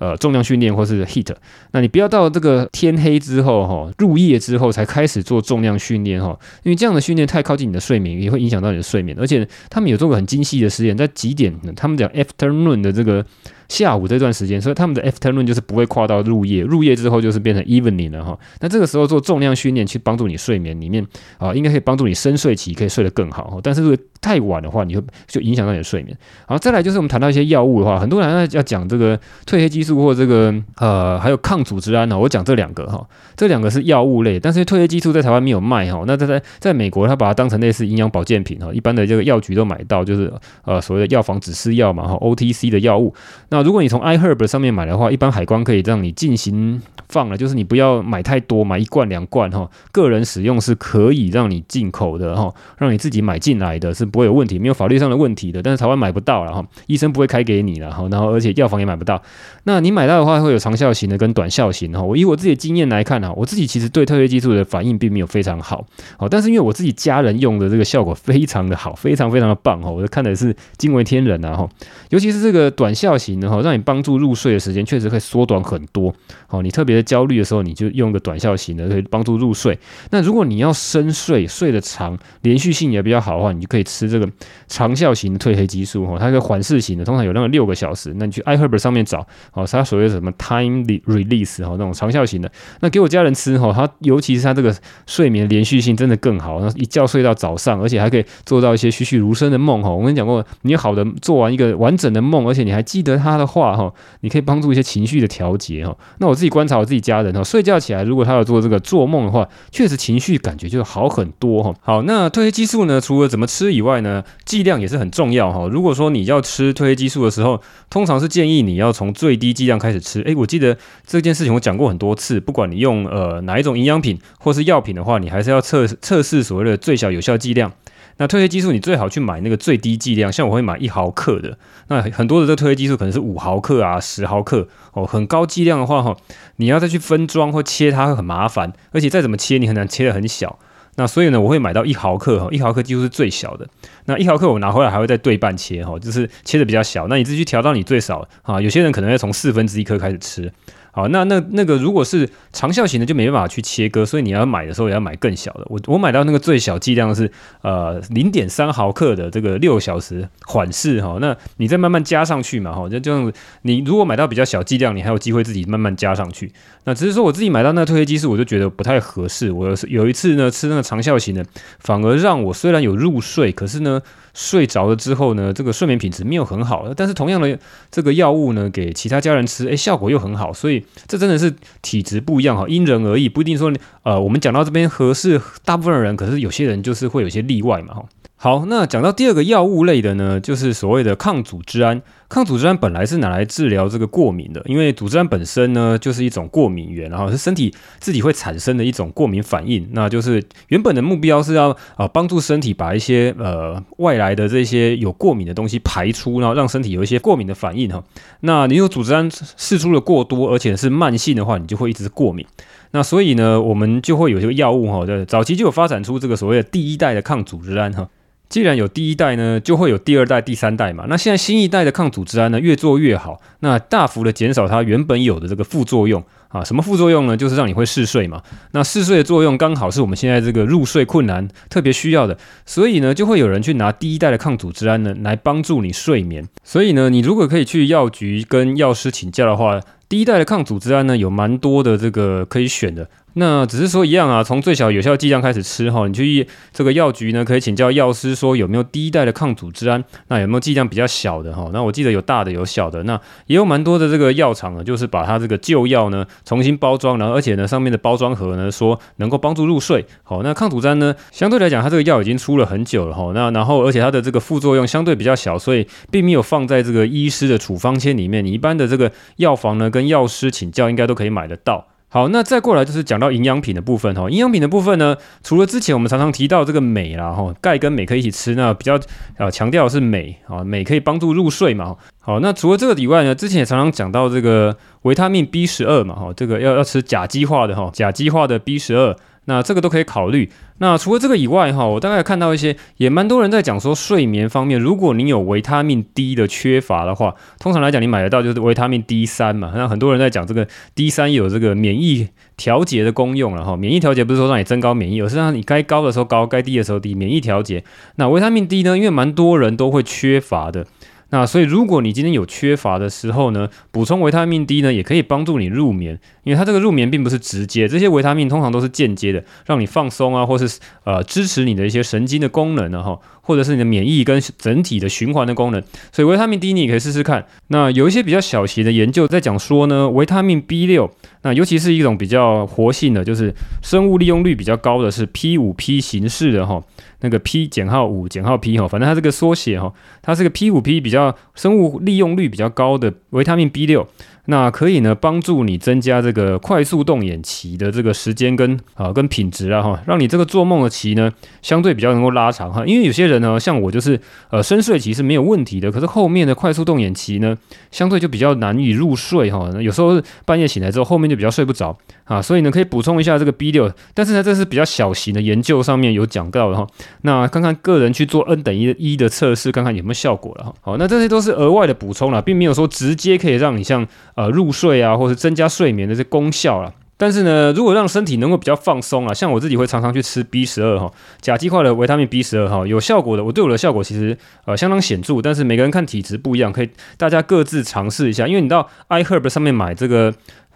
呃，重量训练或是 heat，那你不要到这个天黑之后哈，入夜之后才开始做重量训练哈，因为这样的训练太靠近你的睡眠，也会影响到你的睡眠。而且他们有做过很精细的实验，在几点，他们讲 afternoon 的这个。下午这段时间，所以他们的 afternoon 就是不会跨到入夜，入夜之后就是变成 evening 了哈。那这个时候做重量训练去帮助你睡眠里面啊，应该可以帮助你深睡期可以睡得更好。但是太晚的话，你会就影响到你的睡眠。好，再来就是我们谈到一些药物的话，很多人要讲这个褪黑激素或这个呃还有抗组织胺呢。我讲这两个哈，这两个是药物类，但是褪黑激素在台湾没有卖哈。那在在在美国，他把它当成类似营养保健品哈，一般的这个药局都买到，就是呃所谓的药房指示药嘛哈，OTC 的药物。那如果你从 iHerb 上面买的话，一般海关可以让你进行放了，就是你不要买太多，买一罐两罐哈。个人使用是可以让你进口的哈，让你自己买进来的是不会有问题，没有法律上的问题的。但是台湾买不到了哈，医生不会开给你了哈，然后而且药房也买不到。那你买到的话，会有长效型的跟短效型哈。我以我自己的经验来看哈，我自己其实对特约激素的反应并没有非常好，好，但是因为我自己家人用的这个效果非常的好，非常非常的棒哈，我看的是惊为天人啊哈，尤其是这个短效型的哈，让你帮助入睡的时间确实可以缩短很多。好，你特别的焦虑的时候，你就用个短效型的可以帮助入睡。那如果你要深睡，睡得长，连续性也比较好的话，你就可以吃这个长效型的褪黑激素哈，它是个缓释型的，通常有那个六个小时。那你去 iHerb 上面找，好，它所谓什么 time release 哈，那种长效型的，那给我家人吃哈，它尤其是它这个睡眠连续性真的更好，那一觉睡到早上，而且还可以做到一些栩栩如生的梦哈。我跟你讲过，你好的做完一个完整的梦，而且你还记得他的话哈，你可以帮助一些情绪的调节哈。那我自己观察我自己家人哈，睡觉起来如果他要做这个做梦的话，确实情绪感觉就好很多哈。好，那褪黑激素呢，除了怎么吃以外呢，剂量也是很重要哈。如果说你要吃褪黑激素的时候，通常是建议你要从最低剂量开始吃。诶，我记得这件事情我讲过很多次，不管你用呃哪一种营养品或是药品的话，你还是要测测试所谓的最小有效剂量。那褪黑激素你最好去买那个最低剂量，像我会买一毫克的。那很多的这个褪黑激素可能是五毫克啊、十毫克哦，很高剂量的话哈，你要再去分装或切它会很麻烦，而且再怎么切你很难切得很小。那所以呢，我会买到一毫克哈，一毫克几乎是最小的。那一毫克我拿回来还会再对半切哈，就是切得比较小。那你自己去调到你最少啊，有些人可能要从四分之一颗开始吃。好，那那那个如果是长效型的，就没办法去切割，所以你要买的时候也要买更小的。我我买到那个最小剂量是呃零点三毫克的这个六小时缓释哈，那你再慢慢加上去嘛哈，就这样子。你如果买到比较小剂量，你还有机会自己慢慢加上去。那只是说我自己买到那个褪黑激素，我就觉得不太合适。我有一次呢吃那个长效型的，反而让我虽然有入睡，可是呢。睡着了之后呢，这个睡眠品质没有很好，但是同样的这个药物呢，给其他家人吃，诶，效果又很好，所以这真的是体质不一样哈，因人而异，不一定说呃，我们讲到这边合适大部分人，可是有些人就是会有些例外嘛哈。好，那讲到第二个药物类的呢，就是所谓的抗组织胺。抗组织胺本来是拿来治疗这个过敏的，因为组织胺本身呢就是一种过敏源，然后是身体自己会产生的一种过敏反应。那就是原本的目标是要啊帮助身体把一些呃外来的这些有过敏的东西排出，然后让身体有一些过敏的反应哈。那你有组织胺释出的过多，而且是慢性的话，你就会一直过敏。那所以呢，我们就会有这个药物哈，在早期就有发展出这个所谓的第一代的抗组织胺哈。既然有第一代呢，就会有第二代、第三代嘛。那现在新一代的抗组织胺呢，越做越好，那大幅的减少它原本有的这个副作用啊。什么副作用呢？就是让你会嗜睡嘛。那嗜睡的作用刚好是我们现在这个入睡困难特别需要的，所以呢，就会有人去拿第一代的抗组织胺呢来帮助你睡眠。所以呢，你如果可以去药局跟药师请教的话，第一代的抗组织胺呢，有蛮多的这个可以选的。那只是说一样啊，从最小有效剂量开始吃哈，你去这个药局呢，可以请教药师说有没有第一代的抗组织胺，那有没有剂量比较小的哈？那我记得有大的有小的，那也有蛮多的这个药厂呢，就是把它这个旧药呢重新包装，然后而且呢上面的包装盒呢说能够帮助入睡。好，那抗组织胺呢相对来讲，它这个药已经出了很久了哈，那然后而且它的这个副作用相对比较小，所以并没有放在这个医师的处方签里面，你一般的这个药房呢跟药师请教应该都可以买得到。好，那再过来就是讲到营养品的部分哈。营养品的部分呢，除了之前我们常常提到这个镁啦哈，钙跟镁可以一起吃，那比较呃强调的是镁啊，镁可以帮助入睡嘛。好，那除了这个以外呢，之前也常常讲到这个维他命 B 十二嘛哈，这个要要吃甲基化的哈，甲基化的 B 十二。那这个都可以考虑。那除了这个以外，哈，我大概看到一些也蛮多人在讲说，睡眠方面，如果你有维他命 D 的缺乏的话，通常来讲你买得到就是维他命 D 三嘛。那很多人在讲这个 D 三有这个免疫调节的功用了哈。免疫调节不是说让你增高免疫，而是让你该高的时候高，该低的时候低，免疫调节。那维他命 D 呢，因为蛮多人都会缺乏的。那所以，如果你今天有缺乏的时候呢，补充维他命 D 呢，也可以帮助你入眠，因为它这个入眠并不是直接，这些维他命通常都是间接的，让你放松啊，或是呃支持你的一些神经的功能啊，哈，或者是你的免疫跟整体的循环的功能。所以维他命 D 你也可以试试看。那有一些比较小型的研究在讲说呢，维他命 B 六，那尤其是一种比较活性的，就是生物利用率比较高的是 P 五 P 形式的哈。那个 P 减号五减号 P 哈，反正它这个缩写哈，它是个 P 五 P 比较生物利用率比较高的维他命 B 六。那可以呢，帮助你增加这个快速动眼期的这个时间跟啊跟品质啊哈，让你这个做梦的期呢相对比较能够拉长哈。因为有些人呢，像我就是呃深睡期是没有问题的，可是后面的快速动眼期呢，相对就比较难以入睡哈。有时候半夜醒来之后，后面就比较睡不着啊，所以呢可以补充一下这个 B 六，但是呢这是比较小型的研究上面有讲到的哈。那看看个人去做 N 等于一的测试，看看有没有效果了哈。好，那这些都是额外的补充了，并没有说直接可以让你像呃入睡啊，或是增加睡眠的这功效了。但是呢，如果让身体能够比较放松啊，像我自己会常常去吃 B 十二哈，甲基化的维他命 B 十二哈，有效果的。我对我的效果其实呃相当显著，但是每个人看体质不一样，可以大家各自尝试一下。因为你到 iHerb 上面买这个。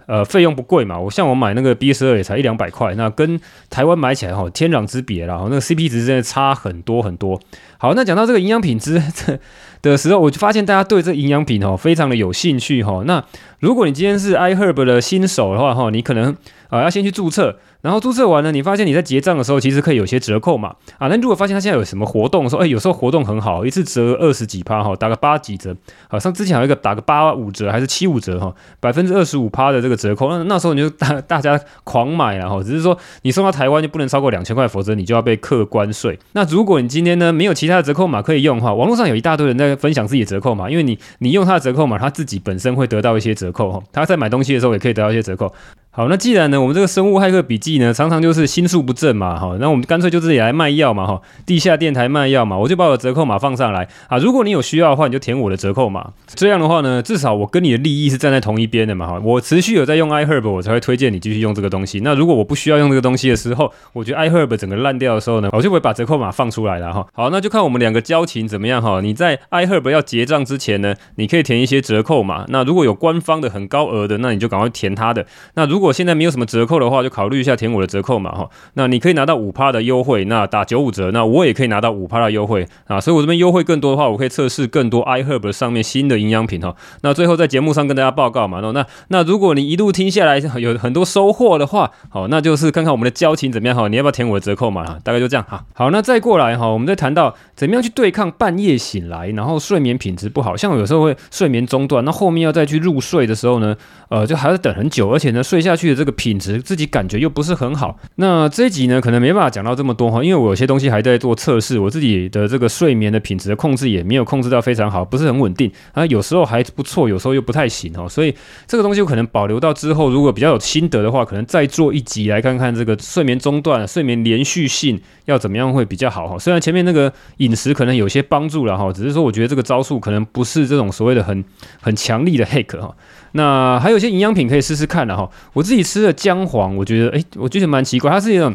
呃，费用不贵嘛，我像我买那个 B 十二也才一两百块，那跟台湾买起来哈天壤之别啦，那个 CP 值真的差很多很多。好，那讲到这个营养品之这 的时候，我就发现大家对这营养品哦非常的有兴趣哈。那如果你今天是 iHerb 的新手的话哈，你可能啊要先去注册。然后注册完了，你发现你在结账的时候，其实可以有些折扣嘛啊。那如果发现他现在有什么活动，说哎，有时候活动很好，一次折二十几趴哈，打个八几折。好像之前有一个打个八五折还是七五折哈，百分之二十五趴的这个折扣。那那时候你就大大家狂买了哈，只是说你送到台湾就不能超过两千块，否则你就要被课关税。那如果你今天呢没有其其他的折扣码可以用的话，网络上有一大堆人在分享自己的折扣码，因为你你用他的折扣码，他自己本身会得到一些折扣哈，他在买东西的时候也可以得到一些折扣。好，那既然呢，我们这个生物骇客笔记呢，常常就是心术不正嘛，哈，那我们干脆就自己来卖药嘛，哈，地下电台卖药嘛，我就把我的折扣码放上来啊，如果你有需要的话，你就填我的折扣码，这样的话呢，至少我跟你的利益是站在同一边的嘛，哈，我持续有在用 iHerb，我才会推荐你继续用这个东西。那如果我不需要用这个东西的时候，我觉得 iHerb 整个烂掉的时候呢，我就会把折扣码放出来了，哈。好，那就看我们两个交情怎么样，哈。你在 iHerb 要结账之前呢，你可以填一些折扣码，那如果有官方的很高额的，那你就赶快填他的。那如果现在没有什么折扣的话，就考虑一下填我的折扣码哈。那你可以拿到五趴的优惠，那打九五折，那我也可以拿到五趴的优惠啊。所以我这边优惠更多的话，我可以测试更多 iHerb 上面新的营养品哈。那最后在节目上跟大家报告嘛。那那如果你一路听下来有很多收获的话，好，那就是看看我们的交情怎么样哈。你要不要填我的折扣码哈？大概就这样哈。好，那再过来哈，我们再谈到怎么样去对抗半夜醒来，然后睡眠品质不好，像有时候会睡眠中断，那后面要再去入睡的时候呢，呃，就还要等很久，而且呢，睡下去的这个品质自己感觉又不是很好。那这一集呢，可能没办法讲到这么多哈，因为我有些东西还在做测试，我自己的这个睡眠的品质的控制也没有控制到非常好，不是很稳定啊，有时候还不错，有时候又不太行哈。所以这个东西我可能保留到之后，如果比较有心得的话，可能再做一集来看看这个睡眠中断、睡眠连续性要怎么样会比较好哈。虽然前面那个饮食可能有些帮助了哈，只是说我觉得这个招数可能不是这种所谓的很很强力的 hack 哈。那还有一些营养品可以试试看的哈，我自己吃的姜黄，我觉得诶，我觉得蛮奇怪，它是一种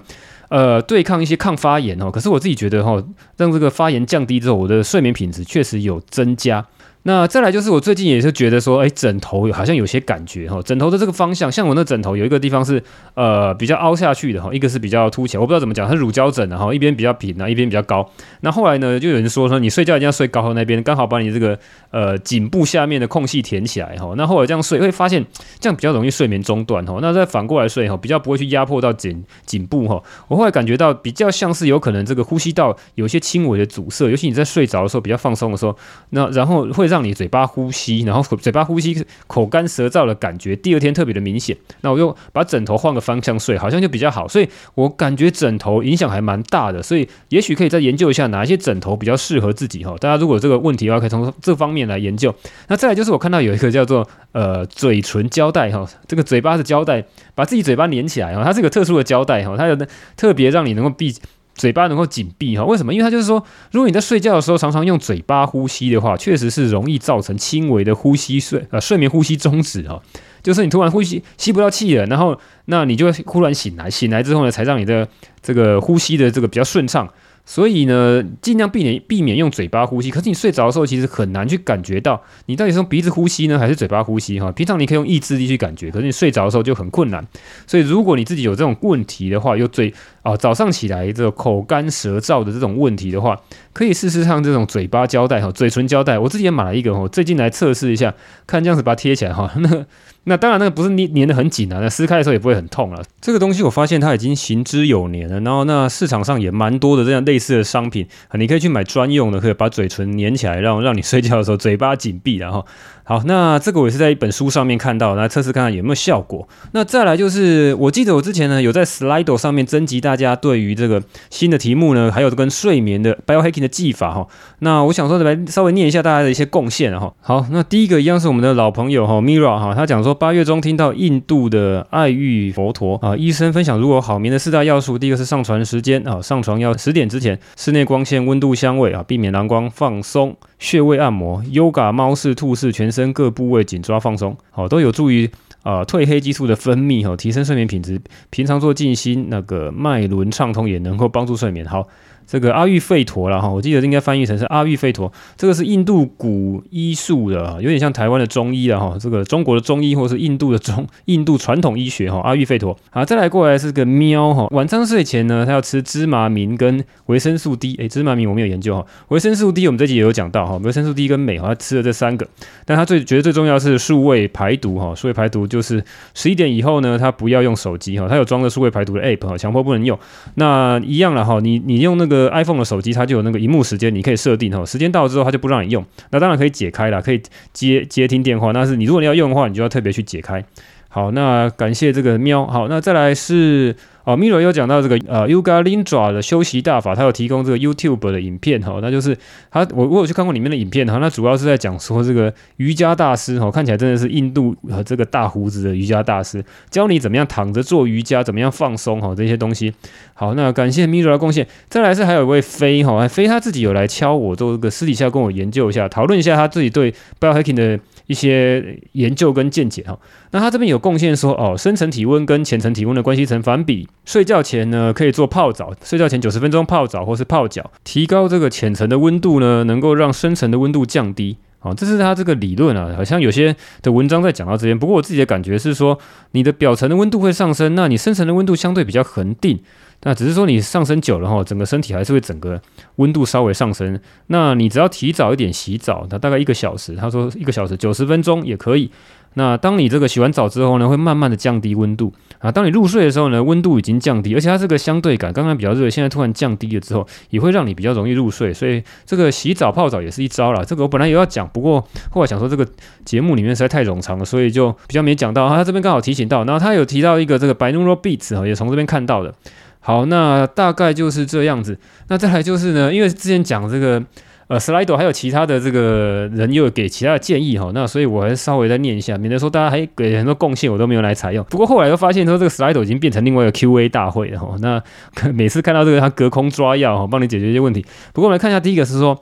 呃对抗一些抗发炎哦，可是我自己觉得哈，让这个发炎降低之后，我的睡眠品质确实有增加。那再来就是我最近也是觉得说，哎，枕头好像有些感觉哈，枕头的这个方向，像我那枕头有一个地方是呃比较凹下去的哈，一个是比较凸起来，我不知道怎么讲，它是乳胶枕然后一边比较平然后，一边比较高。那后来呢，就有人说说你睡觉一定要睡高的那边，刚好把你这个呃颈部下面的空隙填起来哈。那后来这样睡会发现这样比较容易睡眠中断哈。那再反过来睡哈，比较不会去压迫到颈颈部哈。我后来感觉到比较像是有可能这个呼吸道有一些轻微的阻塞，尤其你在睡着的时候比较放松的时候，那然后会。让你嘴巴呼吸，然后嘴巴呼吸口干舌燥的感觉，第二天特别的明显。那我又把枕头换个方向睡，好像就比较好。所以我感觉枕头影响还蛮大的，所以也许可以再研究一下哪一些枕头比较适合自己哈。大家如果这个问题的话，可以从这方面来研究。那再来就是我看到有一个叫做呃嘴唇胶带哈，这个嘴巴的胶带，把自己嘴巴粘起来哈，它是个特殊的胶带哈，它有特别让你能够闭。嘴巴能够紧闭哈？为什么？因为它就是说，如果你在睡觉的时候常常用嘴巴呼吸的话，确实是容易造成轻微的呼吸睡呃睡眠呼吸中止哈。就是你突然呼吸吸不到气了，然后那你就会忽然醒来，醒来之后呢，才让你的这个呼吸的这个比较顺畅。所以呢，尽量避免避免用嘴巴呼吸。可是你睡着的时候，其实很难去感觉到你到底是用鼻子呼吸呢，还是嘴巴呼吸哈。平常你可以用意志力去感觉，可是你睡着的时候就很困难。所以如果你自己有这种问题的话，有嘴啊早上起来这个口干舌燥的这种问题的话，可以试试上这种嘴巴胶带哈，嘴唇胶带。我自己也买了一个哈，最近来测试一下，看这样子把它贴起来哈，那那当然那个不是粘粘的很紧啊，那撕开的时候也不会很痛了。这个东西我发现它已经行之有年了，然后那市场上也蛮多的这样类似的商品啊，你可以去买专用的，可以把嘴唇粘起来，让让你睡觉的时候嘴巴紧闭，然后。好，那这个我也是在一本书上面看到，来测试看看有没有效果。那再来就是，我记得我之前呢有在 Slido 上面征集大家对于这个新的题目呢，还有跟睡眠的 biohacking 的技法哈。那我想说来稍微念一下大家的一些贡献哈。好，那第一个一样是我们的老朋友哈 Mira 哈，他讲说八月中听到印度的爱玉佛陀啊医生分享，如果好眠的四大要素，第一个是上床时间啊，上床要十点之前，室内光线、温度、香味啊，避免蓝光，放松。穴位按摩、Yoga、猫式、兔式，全身各部位紧抓放松，好，都有助于啊、褪黑激素的分泌，哈，提升睡眠品质。平常做静心，那个脉轮畅通也能够帮助睡眠。好。这个阿育吠陀了哈，我记得应该翻译成是阿育吠陀。这个是印度古医术的，有点像台湾的中医了哈。这个中国的中医或是印度的中 印度传统医学哈，阿育吠陀。好，再来过来是个喵哈。晚上睡前呢，他要吃芝麻明跟维生素 D。诶，芝麻明我没有研究哈，维生素 D 我们这集也有讲到哈。维生素 D 跟镁哈，他吃了这三个，但他最觉得最重要是数位排毒哈。数位排毒就是十一点以后呢，他不要用手机哈，他有装了数位排毒的 App 哈，强迫不能用。那一样了哈，你你用那个。iPhone 的手机它就有那个荧幕时间，你可以设定哦，时间到了之后它就不让你用。那当然可以解开了，可以接接听电话。但是你如果你要用的话，你就要特别去解开。好，那感谢这个喵。好，那再来是。哦，Miro 又讲到这个呃，Yoga Nidra 的休息大法，他有提供这个 YouTube 的影片哈，那就是他我我有去看过里面的影片哈，那主要是在讲说这个瑜伽大师哈，看起来真的是印度和这个大胡子的瑜伽大师，教你怎么样躺着做瑜伽，怎么样放松哈这些东西。好，那感谢 Miro 的贡献。再来是还有一位飞哈，飞他自己有来敲我，做这个私底下跟我研究一下，讨论一下他自己对 Biohacking 的一些研究跟见解哈。那他这边有贡献说哦，深层体温跟浅层体温的关系成反比。睡觉前呢，可以做泡澡。睡觉前九十分钟泡澡或是泡脚，提高这个浅层的温度呢，能够让深层的温度降低。哦，这是他这个理论啊，好像有些的文章在讲到这边。不过我自己的感觉是说，你的表层的温度会上升，那你深层的温度相对比较恒定。那只是说你上升久了哈，整个身体还是会整个温度稍微上升。那你只要提早一点洗澡，它大概一个小时，他说一个小时九十分钟也可以。那当你这个洗完澡之后呢，会慢慢的降低温度啊。当你入睡的时候呢，温度已经降低，而且它这个相对感，刚刚比较热，现在突然降低了之后，也会让你比较容易入睡。所以这个洗澡泡澡也是一招啦。这个我本来也要讲，不过后来想说这个节目里面实在太冗长了，所以就比较没讲到。他这边刚好提醒到，然后他有提到一个这个 binaural beats 哈，也从这边看到的。好，那大概就是这样子。那再来就是呢，因为之前讲这个。呃，Slido 还有其他的这个人又给其他的建议哈，那所以我还是稍微再念一下，免得说大家还给很多贡献，我都没有来采用。不过后来又发现说这个 Slido 已经变成另外一个 QA 大会了哈，那每次看到这个他隔空抓药哈，帮你解决一些问题。不过我们来看一下第一个是说，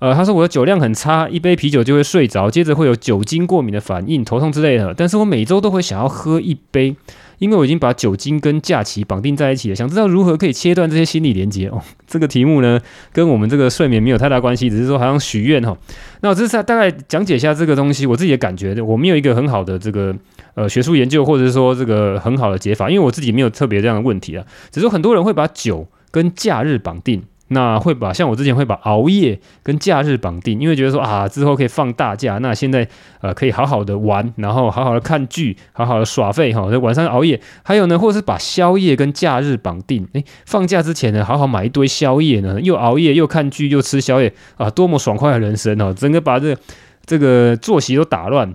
呃，他说我的酒量很差，一杯啤酒就会睡着，接着会有酒精过敏的反应、头痛之类的，但是我每周都会想要喝一杯。因为我已经把酒精跟假期绑定在一起了，想知道如何可以切断这些心理连接哦。这个题目呢，跟我们这个睡眠没有太大关系，只是说好像许愿哈。那我这是大概讲解一下这个东西，我自己的感觉，我没有一个很好的这个呃学术研究，或者是说这个很好的解法，因为我自己没有特别这样的问题啊。只是很多人会把酒跟假日绑定。那会把像我之前会把熬夜跟假日绑定，因为觉得说啊之后可以放大假，那现在呃可以好好的玩，然后好好的看剧，好好的耍废哈，在晚上熬夜。还有呢，或者是把宵夜跟假日绑定，诶，放假之前呢，好好买一堆宵夜呢，又熬夜又看剧又吃宵夜啊，多么爽快的人生哦！整个把这、这个作息都打乱。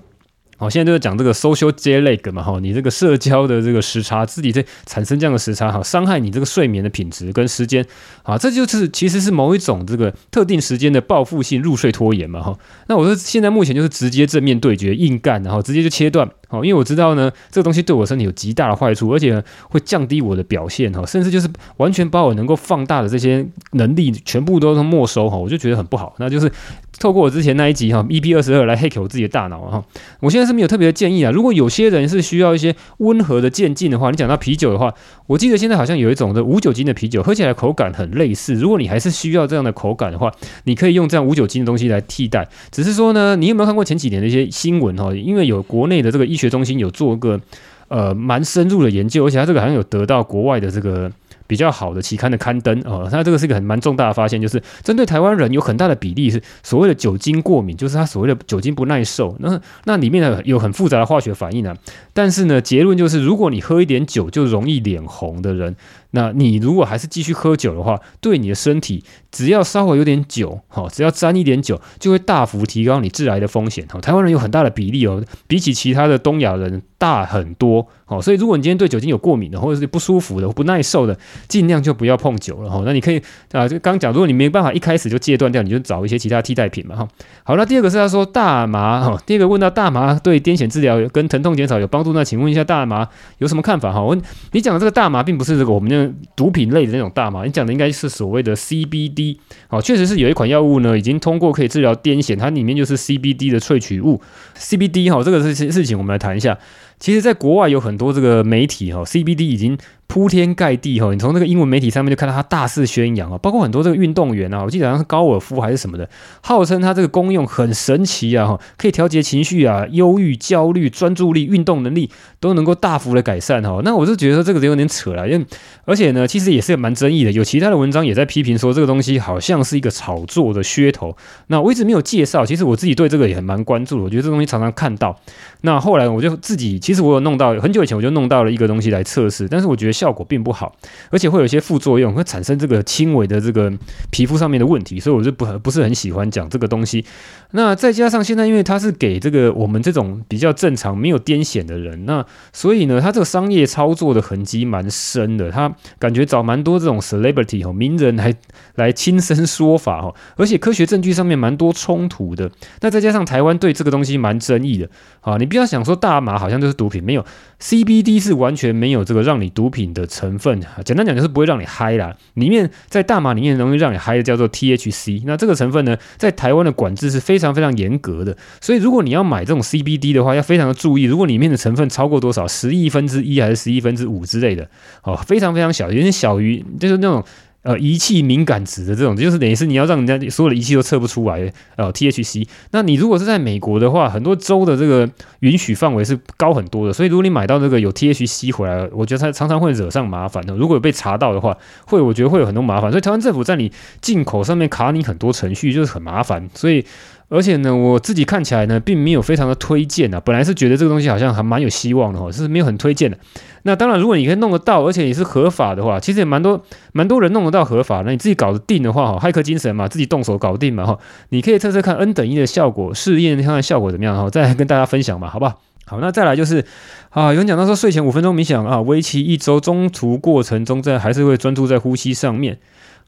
好，现在就是讲这个 social jet lag 嘛，哈，你这个社交的这个时差，自己在产生这样的时差，哈，伤害你这个睡眠的品质跟时间，啊，这就是其实是某一种这个特定时间的报复性入睡拖延嘛，哈。那我说现在目前就是直接正面对决，硬干，然后直接就切断，好，因为我知道呢，这个东西对我身体有极大的坏处，而且会降低我的表现，哈，甚至就是完全把我能够放大的这些能力全部都没收，哈，我就觉得很不好，那就是。透过我之前那一集哈，EP 二十二来 hack 我自己的大脑哈。我现在是没有特别的建议啊。如果有些人是需要一些温和的渐进的话，你讲到啤酒的话，我记得现在好像有一种的无酒精的啤酒，喝起来口感很类似。如果你还是需要这样的口感的话，你可以用这样无酒精的东西来替代。只是说呢，你有没有看过前几年的一些新闻哈？因为有国内的这个医医学中心有做个呃蛮深入的研究，而且他这个好像有得到国外的这个。比较好的期刊的刊登哦。那这个是一个很蛮重大的发现，就是针对台湾人有很大的比例是所谓的酒精过敏，就是他所谓的酒精不耐受。那那里面呢有很复杂的化学反应呢。但是呢，结论就是，如果你喝一点酒就容易脸红的人。那你如果还是继续喝酒的话，对你的身体，只要稍微有点酒，哈，只要沾一点酒，就会大幅提高你致癌的风险。哈，台湾人有很大的比例哦，比起其他的东亚人大很多。好，所以如果你今天对酒精有过敏的，或者是不舒服的、不耐受的，尽量就不要碰酒了。哈，那你可以啊，就刚讲，如果你没办法一开始就戒断掉，你就找一些其他替代品嘛。哈，好，那第二个是他说大麻，哈，第二个问到大麻对癫痫治疗跟疼痛减少有帮助，那请问一下大麻有什么看法？哈，我你讲的这个大麻并不是这个我们那毒品类的那种大麻，你讲的应该是所谓的 CBD。好，确实是有一款药物呢，已经通过可以治疗癫痫，它里面就是 CBD 的萃取物。CBD 哈，这个事事情我们来谈一下。其实，在国外有很多这个媒体哈，CBD 已经。铺天盖地哈，你从那个英文媒体上面就看到他大肆宣扬啊，包括很多这个运动员啊，我记得好像是高尔夫还是什么的，号称他这个功用很神奇啊哈，可以调节情绪啊，忧郁、焦虑、专注力、运动能力都能够大幅的改善哈。那我就觉得说这个有点扯了，因为而且呢，其实也是蛮争议的，有其他的文章也在批评说这个东西好像是一个炒作的噱头。那我一直没有介绍，其实我自己对这个也很蛮关注的，我觉得这东西常常看到。那后来我就自己其实我有弄到，很久以前我就弄到了一个东西来测试，但是我觉得效果并不好，而且会有一些副作用，会产生这个轻微的这个皮肤上面的问题，所以我就不不是很喜欢讲这个东西。那再加上现在因为它是给这个我们这种比较正常没有癫痫的人，那所以呢，它这个商业操作的痕迹蛮深的，他感觉找蛮多这种 celebrity 哦名人来来亲身说法哦，而且科学证据上面蛮多冲突的。那再加上台湾对这个东西蛮争议的啊，你你不要想说大麻好像就是毒品，没有。CBD 是完全没有这个让你毒品的成分，简单讲就是不会让你嗨啦。里面在大麻里面容易让你嗨的叫做 THC，那这个成分呢，在台湾的管制是非常非常严格的。所以如果你要买这种 CBD 的话，要非常的注意，如果里面的成分超过多少，十亿分之一还是十亿分之五之类的，哦，非常非常小，有点小于就是那种。呃，仪器敏感值的这种，就是等于是你要让人家所有的仪器都测不出来。呃，THC，那你如果是在美国的话，很多州的这个允许范围是高很多的，所以如果你买到这个有 THC 回来，我觉得它常常会惹上麻烦的。如果有被查到的话，会我觉得会有很多麻烦。所以台湾政府在你进口上面卡你很多程序，就是很麻烦。所以。而且呢，我自己看起来呢，并没有非常的推荐啊。本来是觉得这个东西好像还蛮有希望的哈，是没有很推荐的。那当然，如果你可以弄得到，而且也是合法的话，其实也蛮多蛮多人弄得到合法。那你自己搞得定的话哈，骇客精神嘛，自己动手搞定嘛哈。你可以测测看 N 等一的效果，试验看看效果怎么样哈，再跟大家分享嘛，好不好？好，那再来就是啊，有人讲到说睡前五分钟冥想啊，为期一周，中途过程中在还是会专注在呼吸上面。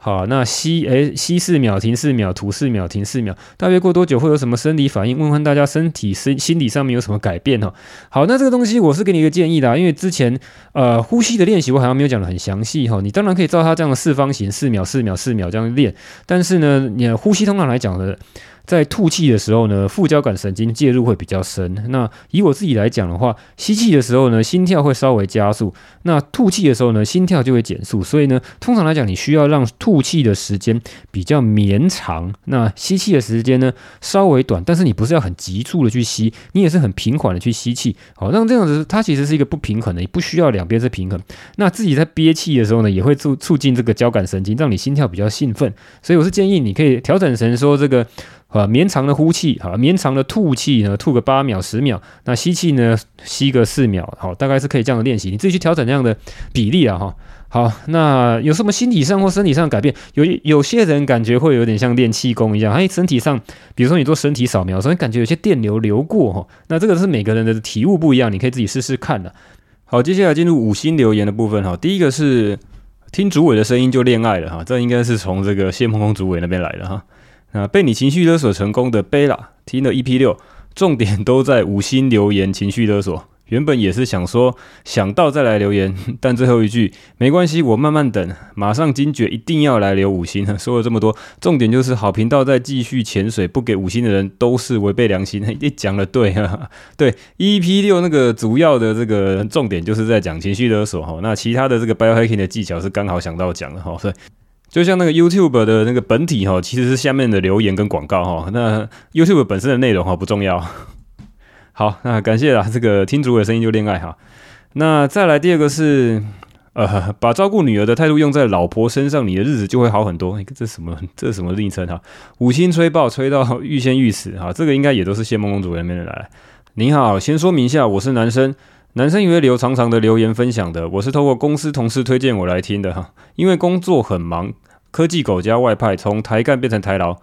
好，那吸诶吸四秒，停四秒，吐四秒，停四秒，大约过多久会有什么生理反应？问问大家身体身心理上面有什么改变哦？好，那这个东西我是给你一个建议的，因为之前呃呼吸的练习我好像没有讲的很详细哈。你当然可以照它这样的四方形，四秒四秒四秒这样练，但是呢，你的呼吸通常来讲的。在吐气的时候呢，副交感神经介入会比较深。那以我自己来讲的话，吸气的时候呢，心跳会稍微加速；那吐气的时候呢，心跳就会减速。所以呢，通常来讲，你需要让吐气的时间比较绵长，那吸气的时间呢稍微短。但是你不是要很急促的去吸，你也是很平缓的去吸气。好，那这样子它其实是一个不平衡的，你不需要两边是平衡。那自己在憋气的时候呢，也会促促进这个交感神经，让你心跳比较兴奋。所以我是建议你可以调整成说这个。啊，绵长的呼气，好，绵长的吐气呢，吐个八秒、十秒，那吸气呢，吸个四秒，好，大概是可以这样的练习，你自己去调整这样的比例啊，哈。好，那有什么心理上或身体上的改变？有有些人感觉会有点像练气功一样，哎，身体上，比如说你做身体扫描，所以感觉有些电流流过，哈，那这个是每个人的体悟不一样，你可以自己试试看的。好，接下来进入五星留言的部分，哈，第一个是听主委的声音就恋爱了，哈，这应该是从这个谢梦空主委那边来的，哈。那被你情绪勒索成功的贝拉听了 EP 六，重点都在五星留言情绪勒索。原本也是想说想到再来留言，但最后一句没关系，我慢慢等。马上惊觉一定要来留五星。说了这么多，重点就是好频道再继续潜水，不给五星的人都是违背良心。你讲的对啊，对 EP 六那个主要的这个重点就是在讲情绪勒索哈。那其他的这个 biohacking 的技巧是刚好想到讲的哈，所以。就像那个 YouTube 的那个本体哈，其实是下面的留言跟广告哈。那 YouTube 本身的内容哈不重要。好，那感谢啦，这个听主的声音就恋爱哈。那再来第二个是呃，把照顾女儿的态度用在老婆身上，你的日子就会好很多。欸、这什么？这什么昵称哈？五星吹爆，吹到欲仙欲死哈！这个应该也都是谢梦公主那边的来。您好，先说明一下，我是男生，男生也会留长长的留言分享的。我是透过公司同事推荐我来听的哈，因为工作很忙，科技狗加外派，从台干变成台劳，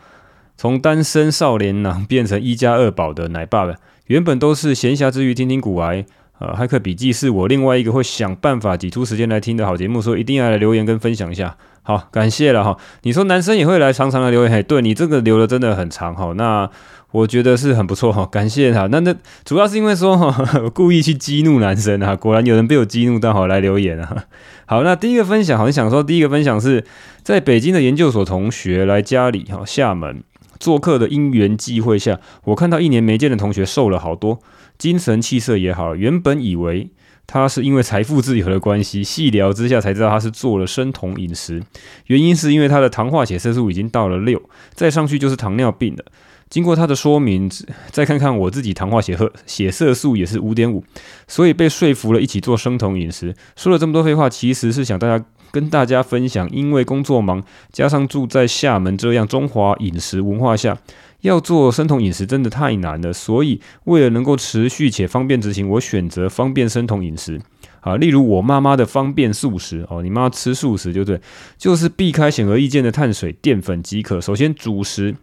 从单身少年郎变成一家二宝的奶爸了。原本都是闲暇之余听听古癌。呃，骇客笔记是我另外一个会想办法挤出时间来听的好节目，所以一定要来留言跟分享一下。好，感谢了哈。你说男生也会来长长的留言，嘿，对你这个留的真的很长哈。那我觉得是很不错哈，感谢他。那那主要是因为说哈，我故意去激怒男生啊，果然有人被我激怒到，好来留言啊。好，那第一个分享好像想说，第一个分享是在北京的研究所同学来家里哈，厦门做客的因缘际会下，我看到一年没见的同学瘦了好多。精神气色也好，原本以为他是因为财富自由的关系，细聊之下才知道他是做了生酮饮食，原因是因为他的糖化血色素已经到了六，再上去就是糖尿病了。经过他的说明，再看看我自己糖化血褐血色素也是五点五，所以被说服了一起做生酮饮食。说了这么多废话，其实是想大家跟大家分享，因为工作忙，加上住在厦门这样中华饮食文化下。要做生酮饮食真的太难了，所以为了能够持续且方便执行，我选择方便生酮饮食。啊，例如我妈妈的方便素食哦，你妈吃素食就对，就是避开显而易见的碳水、淀粉即可。首先主食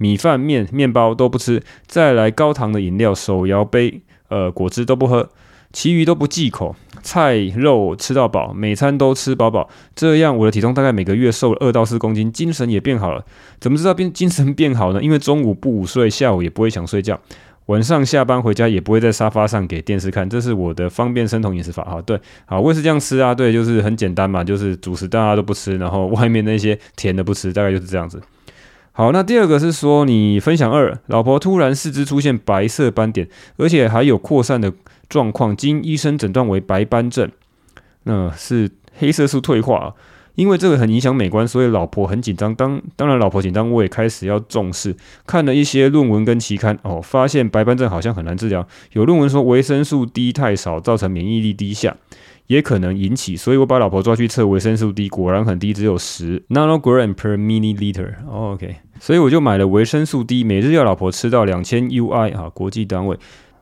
米饭、面、面包都不吃，再来高糖的饮料、手摇杯、呃果汁都不喝。其余都不忌口，菜肉吃到饱，每餐都吃饱饱，这样我的体重大概每个月瘦了二到四公斤，精神也变好了。怎么知道变精神变好呢？因为中午不午睡，下午也不会想睡觉，晚上下班回家也不会在沙发上给电视看，这是我的方便生酮饮食法。哈，对，好，我也是这样吃啊，对，就是很简单嘛，就是主食大家都不吃，然后外面那些甜的不吃，大概就是这样子。好，那第二个是说你分享二，老婆突然四肢出现白色斑点，而且还有扩散的。状况经医生诊断为白斑症，那是黑色素退化。因为这个很影响美观，所以老婆很紧张。当当然，老婆紧张，我也开始要重视。看了一些论文跟期刊，哦，发现白斑症好像很难治疗。有论文说维生素 D 太少，造成免疫力低下，也可能引起。所以我把老婆抓去测维生素 D，果然很低，只有十 nanogram per milliliter。OK，所以我就买了维生素 D，每日要老婆吃到两千 UI 啊，国际单位。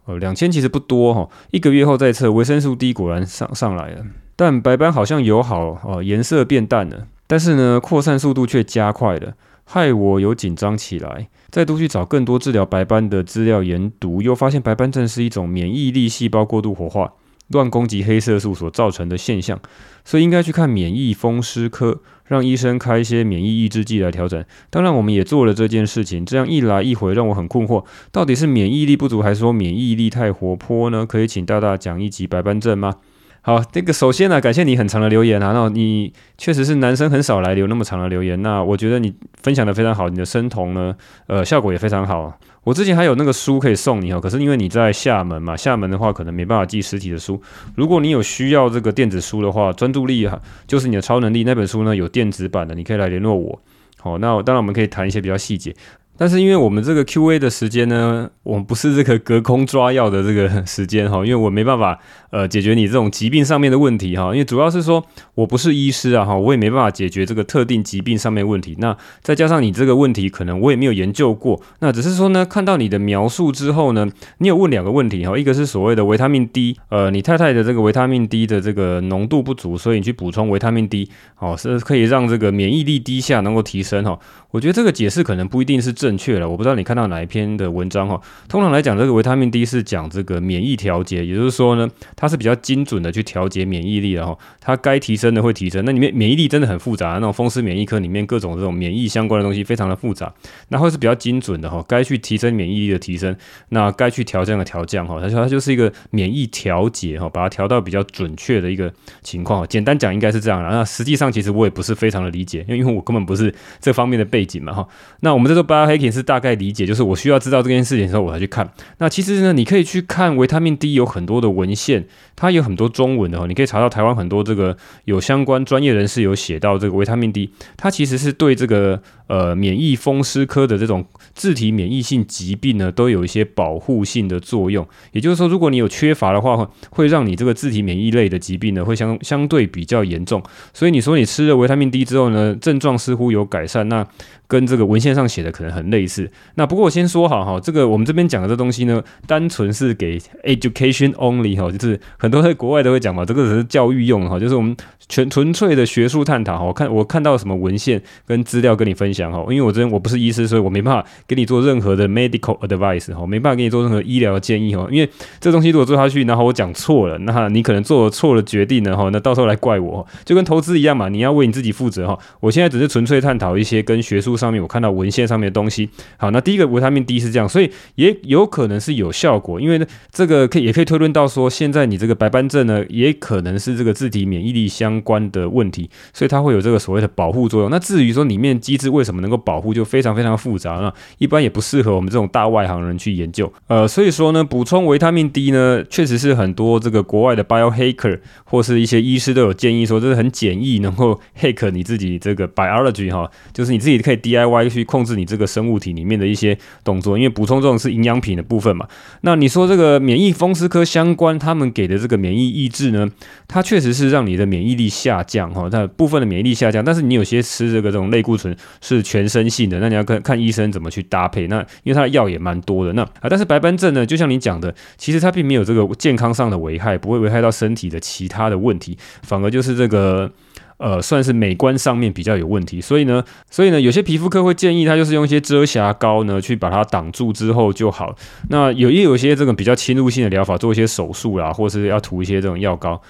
呃，两千其实不多哈，一个月后再测，维生素 D 果然上上来了，但白斑好像有好哦，颜色变淡了，但是呢，扩散速度却加快了，害我有紧张起来。再度去找更多治疗白斑的资料研读，又发现白斑症是一种免疫力细胞过度活化。乱攻击黑色素所造成的现象，所以应该去看免疫风湿科，让医生开一些免疫抑制剂来调整。当然，我们也做了这件事情，这样一来一回让我很困惑，到底是免疫力不足，还是说免疫力太活泼呢？可以请大大讲一集白斑症吗？好，这个首先呢，感谢你很长的留言啊，那你确实是男生很少来留那么长的留言，那我觉得你分享的非常好，你的生酮呢，呃，效果也非常好。我之前还有那个书可以送你哦，可是因为你在厦门嘛，厦门的话可能没办法寄实体的书。如果你有需要这个电子书的话，专注力哈，就是你的超能力那本书呢，有电子版的，你可以来联络我。好，那当然我们可以谈一些比较细节。但是因为我们这个 Q&A 的时间呢，我们不是这个隔空抓药的这个时间哈，因为我没办法呃解决你这种疾病上面的问题哈，因为主要是说我不是医师啊哈，我也没办法解决这个特定疾病上面问题。那再加上你这个问题可能我也没有研究过，那只是说呢，看到你的描述之后呢，你有问两个问题哈，一个是所谓的维他命 D，呃，你太太的这个维他命 D 的这个浓度不足，所以你去补充维他命 D，哦，是可以让这个免疫力低下能够提升哈。我觉得这个解释可能不一定是正正确的，我不知道你看到哪一篇的文章哈。通常来讲，这个维他命 D 是讲这个免疫调节，也就是说呢，它是比较精准的去调节免疫力的哈。它该提升的会提升。那里面免疫力真的很复杂，那种风湿免疫科里面各种这种免疫相关的东西非常的复杂，那会是比较精准的哈。该去提升免疫力的提升，那该去调降的调降哈。它说它就是一个免疫调节哈，把它调到比较准确的一个情况。简单讲应该是这样了。那实际上其实我也不是非常的理解，因为因为我根本不是这方面的背景嘛哈，那我们这个也是大概理解，就是我需要知道这件事情的时候，我才去看。那其实呢，你可以去看维他命 D 有很多的文献，它有很多中文的哈，你可以查到台湾很多这个有相关专业人士有写到这个维他命 D，它其实是对这个呃免疫风湿科的这种自体免疫性疾病呢，都有一些保护性的作用。也就是说，如果你有缺乏的话，会让你这个自体免疫类的疾病呢，会相相对比较严重。所以你说你吃了维他命 D 之后呢，症状似乎有改善，那跟这个文献上写的可能很类似。那不过我先说好哈，这个我们这边讲的这东西呢，单纯是给 education only 哈，就是很很多在国外都会讲嘛，这个只是教育用哈，就是我们全纯粹的学术探讨哈。我看我看到什么文献跟资料跟你分享哈，因为我这边我不是医师，所以我没办法给你做任何的 medical advice 哈，没办法给你做任何医疗建议哈。因为这东西如果做下去，然后我讲错了，那你可能做了错了决定了哈，那到时候来怪我，就跟投资一样嘛，你要为你自己负责哈。我现在只是纯粹探讨一些跟学术上面我看到文献上面的东西。好，那第一个维他命 D 是这样，所以也有可能是有效果，因为呢，这个可以也可以推论到说，现在你这个白斑症呢，也可能是这个自体免疫力相关的问题，所以它会有这个所谓的保护作用。那至于说里面机制为什么能够保护，就非常非常复杂了，一般也不适合我们这种大外行人去研究。呃，所以说呢，补充维他命 D 呢，确实是很多这个国外的 biohacker 或是一些医师都有建议说，这是很简易能够 hack 你自己这个 biology 哈，就是你自己可以 DIY 去控制你这个生物体里面的一些动作，因为补充这种是营养品的部分嘛。那你说这个免疫风湿科相关，他们给的这这个免疫抑制呢，它确实是让你的免疫力下降哈，它部分的免疫力下降。但是你有些吃这个这种类固醇是全身性的，那你要看看医生怎么去搭配。那因为它的药也蛮多的，那啊，但是白斑症呢，就像你讲的，其实它并没有这个健康上的危害，不会危害到身体的其他的问题，反而就是这个。呃，算是美观上面比较有问题，所以呢，所以呢，有些皮肤科会建议他就是用一些遮瑕膏呢，去把它挡住之后就好。那有也有一些这种比较侵入性的疗法，做一些手术啦，或是要涂一些这种药膏。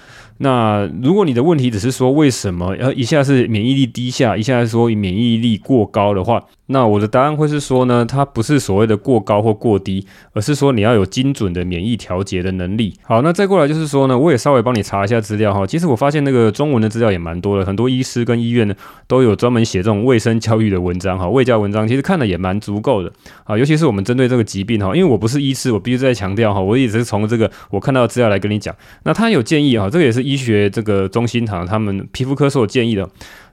那如果你的问题只是说为什么呃一下是免疫力低下，一下是说免疫力过高的话，那我的答案会是说呢，它不是所谓的过高或过低，而是说你要有精准的免疫调节的能力。好，那再过来就是说呢，我也稍微帮你查一下资料哈。其实我发现那个中文的资料也蛮多的，很多医师跟医院呢都有专门写这种卫生教育的文章哈，卫教文章其实看的也蛮足够的啊。尤其是我们针对这个疾病哈，因为我不是医师，我必须再强调哈，我一直是从这个我看到的资料来跟你讲。那他有建议哈，这个也是。医学这个中心堂，他们皮肤科所建议的，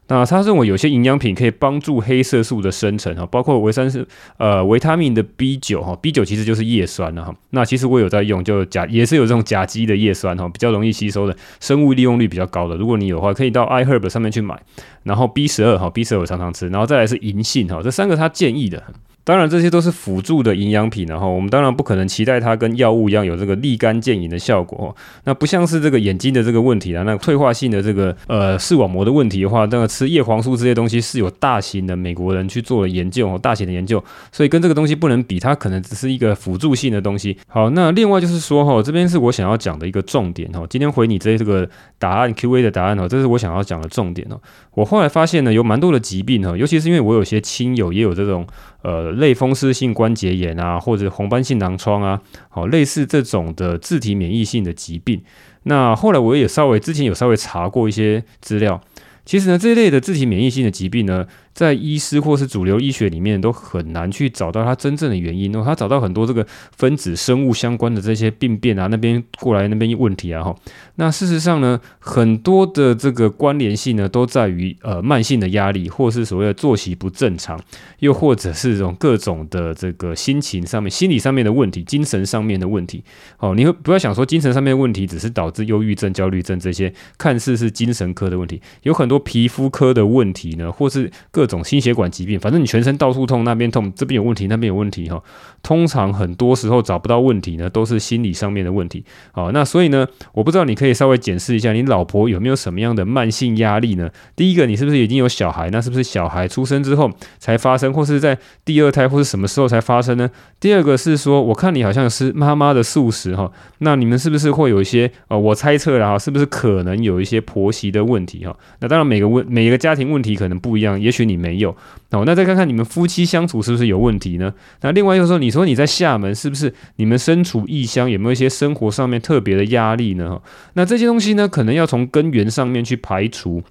那他认为有些营养品可以帮助黑色素的生成哈，包括维生素呃维他命的 B 九哈，B 九其实就是叶酸了哈。那其实我有在用，就甲也是有这种甲基的叶酸哈，比较容易吸收的，生物利用率比较高的。如果你有的话，可以到 iHerb 上面去买。然后 B 十二哈，B 十二我常常吃，然后再来是银杏哈，这三个他建议的。当然，这些都是辅助的营养品，然后我们当然不可能期待它跟药物一样有这个立竿见影的效果。那不像是这个眼睛的这个问题啊，那退化性的这个呃视网膜的问题的话，那个吃叶黄素这些东西是有大型的美国人去做了研究，哦大型的研究，所以跟这个东西不能比，它可能只是一个辅助性的东西。好，那另外就是说哈，这边是我想要讲的一个重点哈，今天回你这这个答案 Q&A 的答案哦，这是我想要讲的重点哦。我后来发现呢，有蛮多的疾病哈，尤其是因为我有些亲友也有这种。呃，类风湿性关节炎啊，或者红斑性狼疮啊，好，类似这种的自体免疫性的疾病。那后来我也稍微之前有稍微查过一些资料，其实呢，这一类的自体免疫性的疾病呢。在医师或是主流医学里面都很难去找到它真正的原因哦，他找到很多这个分子生物相关的这些病变啊，那边过来那边问题啊哈。那事实上呢，很多的这个关联性呢，都在于呃慢性的压力，或是所谓的作息不正常，又或者是这种各种的这个心情上面、心理上面的问题、精神上面的问题。哦，你会不要想说精神上面的问题只是导致忧郁症、焦虑症这些看似是精神科的问题，有很多皮肤科的问题呢，或是各。种心血管疾病，反正你全身到处痛，那边痛，这边有问题，那边有问题哈。通常很多时候找不到问题呢，都是心理上面的问题。好，那所以呢，我不知道你可以稍微检视一下，你老婆有没有什么样的慢性压力呢？第一个，你是不是已经有小孩？那是不是小孩出生之后才发生，或是在第二胎，或是什么时候才发生呢？第二个是说，我看你好像是妈妈的素食哈，那你们是不是会有一些呃，我猜测啦，是不是可能有一些婆媳的问题哈？那当然，每个问每一个家庭问题可能不一样，也许你。没有哦，那再看看你们夫妻相处是不是有问题呢？那另外又说，你说你在厦门，是不是你们身处异乡，有没有一些生活上面特别的压力呢？那这些东西呢，可能要从根源上面去排除。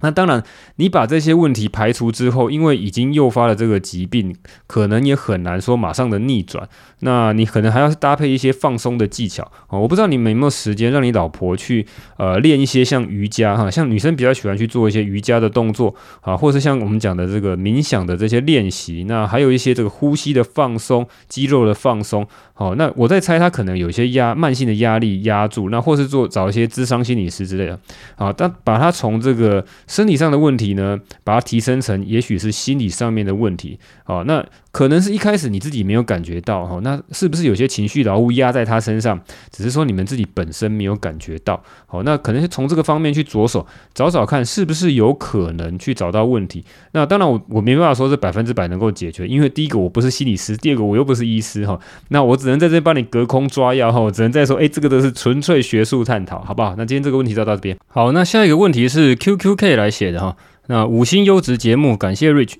那当然，你把这些问题排除之后，因为已经诱发了这个疾病，可能也很难说马上的逆转。那你可能还要搭配一些放松的技巧啊。我不知道你们有没有时间让你老婆去呃练一些像瑜伽哈，像女生比较喜欢去做一些瑜伽的动作啊，或是像我们讲的这个冥想的这些练习。那还有一些这个呼吸的放松、肌肉的放松。好，那我在猜她可能有一些压慢性的压力压住，那或是做找一些智商心理师之类的。好，但把它从这个身体上的问题呢，把它提升成也许是心理上面的问题，好，那可能是一开始你自己没有感觉到，哈，那是不是有些情绪劳务压在他身上，只是说你们自己本身没有感觉到，好，那可能是从这个方面去着手找找看，是不是有可能去找到问题。那当然我我没办法说是百分之百能够解决，因为第一个我不是心理师，第二个我又不是医师，哈，那我只能在这帮你隔空抓药，哈，我只能在说，哎，这个都是纯粹学术探讨，好不好？那今天这个问题就到这边。好，那下一个问题是 QQK 来写的。哈，那五星优质节目，感谢 Rich。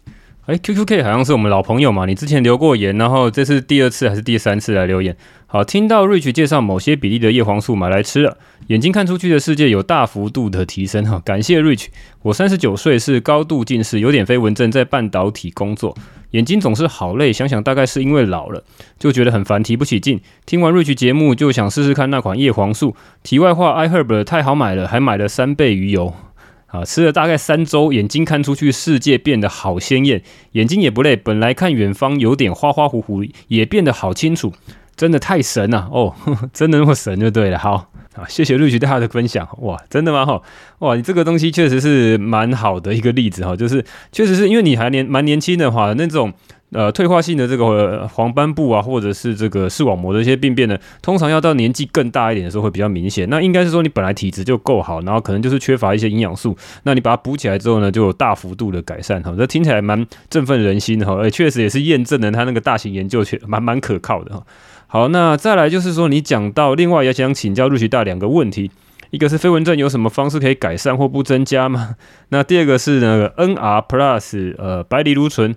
哎，QQK 好像是我们老朋友嘛，你之前留过言，然后这是第二次还是第三次来留言？好，听到 Rich 介绍某些比例的叶黄素买来吃了，眼睛看出去的世界有大幅度的提升哈。感谢 Rich，我三十九岁，是高度近视，有点飞蚊症，在半导体工作，眼睛总是好累，想想大概是因为老了，就觉得很烦，提不起劲。听完 Rich 节目，就想试试看那款叶黄素。题外话，iHerb 太好买了，还买了三倍鱼油。啊，吃了大概三周，眼睛看出去世界变得好鲜艳，眼睛也不累。本来看远方有点花花糊糊，也变得好清楚，真的太神了哦！真的那么神就对了。好啊，谢谢陆局大家的分享。哇，真的吗？哈，哇，你这个东西确实是蛮好的一个例子哈，就是确实是因为你还年蛮年轻的话，那种。呃，退化性的这个、黄斑部啊，或者是这个视网膜的一些病变呢，通常要到年纪更大一点的时候会比较明显。那应该是说你本来体质就够好，然后可能就是缺乏一些营养素，那你把它补起来之后呢，就有大幅度的改善哈。这听起来蛮振奋人心的哈，而确实也是验证了他那个大型研究，确蛮蛮可靠的哈。好，那再来就是说，你讲到另外也想请教陆奇大两个问题，一个是飞蚊症有什么方式可以改善或不增加吗？那第二个是那个 NR Plus 呃白藜芦醇。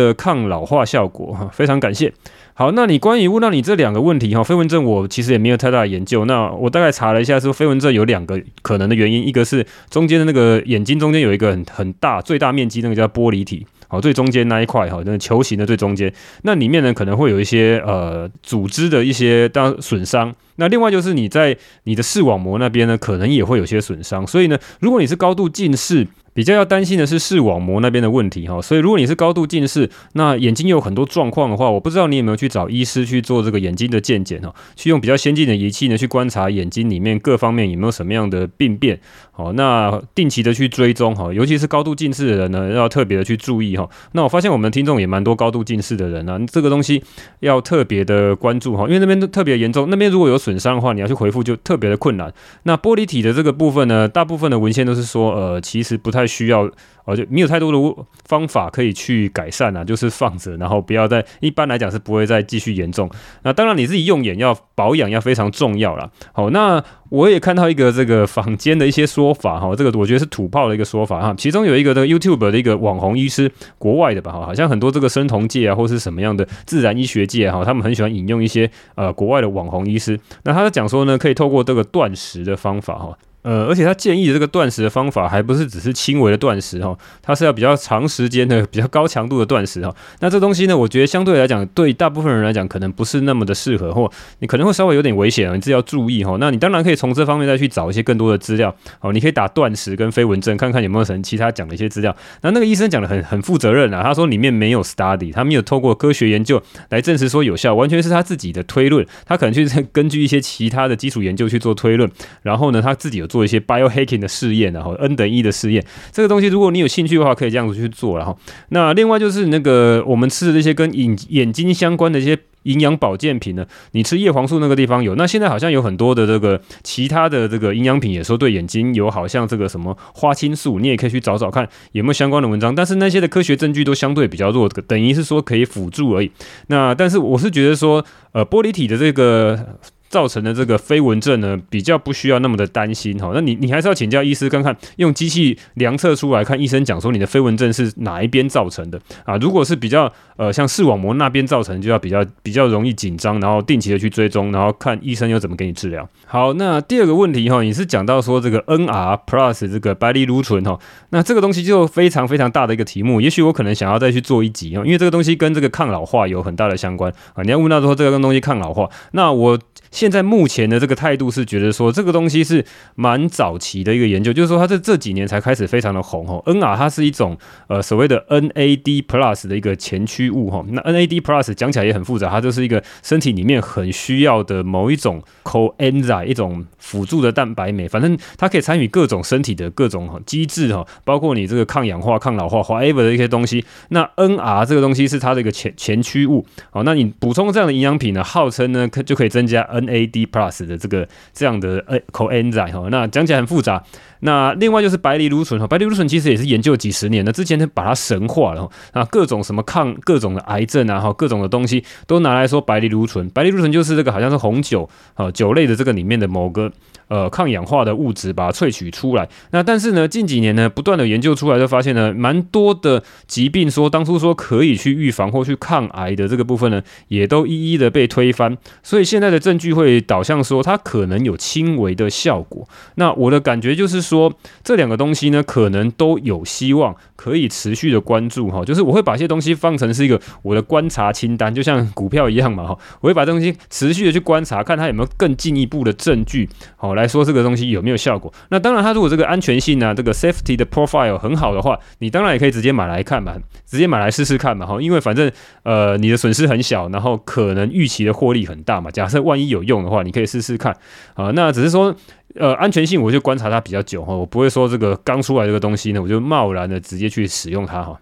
的抗老化效果哈，非常感谢。好，那你关于问到你这两个问题哈，飞蚊症我其实也没有太大的研究。那我大概查了一下，说飞蚊症有两个可能的原因，一个是中间的那个眼睛中间有一个很很大最大面积那个叫玻璃体，好，最中间那一块哈，那球形的最中间，那里面呢可能会有一些呃组织的一些当损伤。那另外就是你在你的视网膜那边呢，可能也会有些损伤。所以呢，如果你是高度近视，比较要担心的是视网膜那边的问题哈，所以如果你是高度近视，那眼睛有很多状况的话，我不知道你有没有去找医师去做这个眼睛的健检哈，去用比较先进的仪器呢去观察眼睛里面各方面有没有什么样的病变，好，那定期的去追踪哈，尤其是高度近视的人呢，要特别的去注意哈。那我发现我们听众也蛮多高度近视的人啊，这个东西要特别的关注哈，因为那边都特别严重，那边如果有损伤的话，你要去回复就特别的困难。那玻璃体的这个部分呢，大部分的文献都是说，呃，其实不太。需要，而且没有太多的方法可以去改善啊，就是放着，然后不要再，一般来讲是不会再继续严重。那当然你自己用眼要保养要非常重要啦。好，那我也看到一个这个坊间的一些说说法哈，这个我觉得是土炮的一个说法哈。其中有一个的 YouTube 的一个网红医师，国外的吧哈，好像很多这个生酮界啊，或是什么样的自然医学界哈，他们很喜欢引用一些呃国外的网红医师。那他在讲说呢，可以透过这个断食的方法哈。呃，而且他建议的这个断食的方法，还不是只是轻微的断食哈，它是要比较长时间的、比较高强度的断食哈。那这东西呢，我觉得相对来讲，对大部分人来讲，可能不是那么的适合，或你可能会稍微有点危险啊，你自己要注意哈。那你当然可以从这方面再去找一些更多的资料哦。你可以打断食跟飞蚊症，看看有没有什么其他讲的一些资料。那那个医生讲的很很负责任啊，他说里面没有 study，他没有透过科学研究来证实说有效，完全是他自己的推论。他可能去根据一些其他的基础研究去做推论，然后呢，他自己有做一些 biohacking。的试验，然后 N 等一的试验，这个东西如果你有兴趣的话，可以这样子去做。然后，那另外就是那个我们吃的这些跟眼眼睛相关的一些营养保健品呢，你吃叶黄素那个地方有。那现在好像有很多的这个其他的这个营养品也说对眼睛有好，像这个什么花青素，你也可以去找找看有没有相关的文章。但是那些的科学证据都相对比较弱，等于是说可以辅助而已。那但是我是觉得说，呃，玻璃体的这个。造成的这个飞蚊症呢，比较不需要那么的担心哈。那你你还是要请教医师看看，用机器量测出来看，医生讲说你的飞蚊症是哪一边造成的啊？如果是比较呃像视网膜那边造成，就要比较比较容易紧张，然后定期的去追踪，然后看医生又怎么给你治疗。好，那第二个问题哈，你是讲到说这个 NR Plus 这个白藜芦醇哈，那这个东西就非常非常大的一个题目，也许我可能想要再去做一集哦，因为这个东西跟这个抗老化有很大的相关啊。你要问到说这个东西抗老化，那我。现在目前的这个态度是觉得说这个东西是蛮早期的一个研究，就是说它在这几年才开始非常的红哦。NR 它是一种呃所谓的 NAD plus 的一个前驱物哈。那 NAD plus 讲起来也很复杂，它就是一个身体里面很需要的某一种 coenzyme 一种辅助的蛋白酶，反正它可以参与各种身体的各种机制哈，包括你这个抗氧化、抗老化、whatever 的一些东西。那 NR 这个东西是它的一个前前驱物哦。那你补充这样的营养品呢，号称呢可就可以增加 N A D plus 的这个这样的呃 coenzyme 哈，那讲起来很复杂。那另外就是白藜芦醇哈，白藜芦醇其实也是研究几十年的，之前呢把它神化了哈，啊各种什么抗各种的癌症啊哈，各种的东西都拿来说白藜芦醇，白藜芦醇就是这个好像是红酒啊酒类的这个里面的某个。呃，抗氧化的物质把它萃取出来。那但是呢，近几年呢，不断的研究出来，就发现呢，蛮多的疾病说当初说可以去预防或去抗癌的这个部分呢，也都一一的被推翻。所以现在的证据会导向说，它可能有轻微的效果。那我的感觉就是说，这两个东西呢，可能都有希望可以持续的关注哈。就是我会把一些东西放成是一个我的观察清单，就像股票一样嘛哈。我会把东西持续的去观察，看它有没有更进一步的证据，好来说这个东西有没有效果？那当然，它如果这个安全性啊，这个 safety 的 profile 很好的话，你当然也可以直接买来看嘛，直接买来试试看嘛，哈，因为反正呃你的损失很小，然后可能预期的获利很大嘛。假设万一有用的话，你可以试试看啊。那只是说呃安全性，我就观察它比较久哈，我不会说这个刚出来这个东西呢，我就贸然的直接去使用它哈。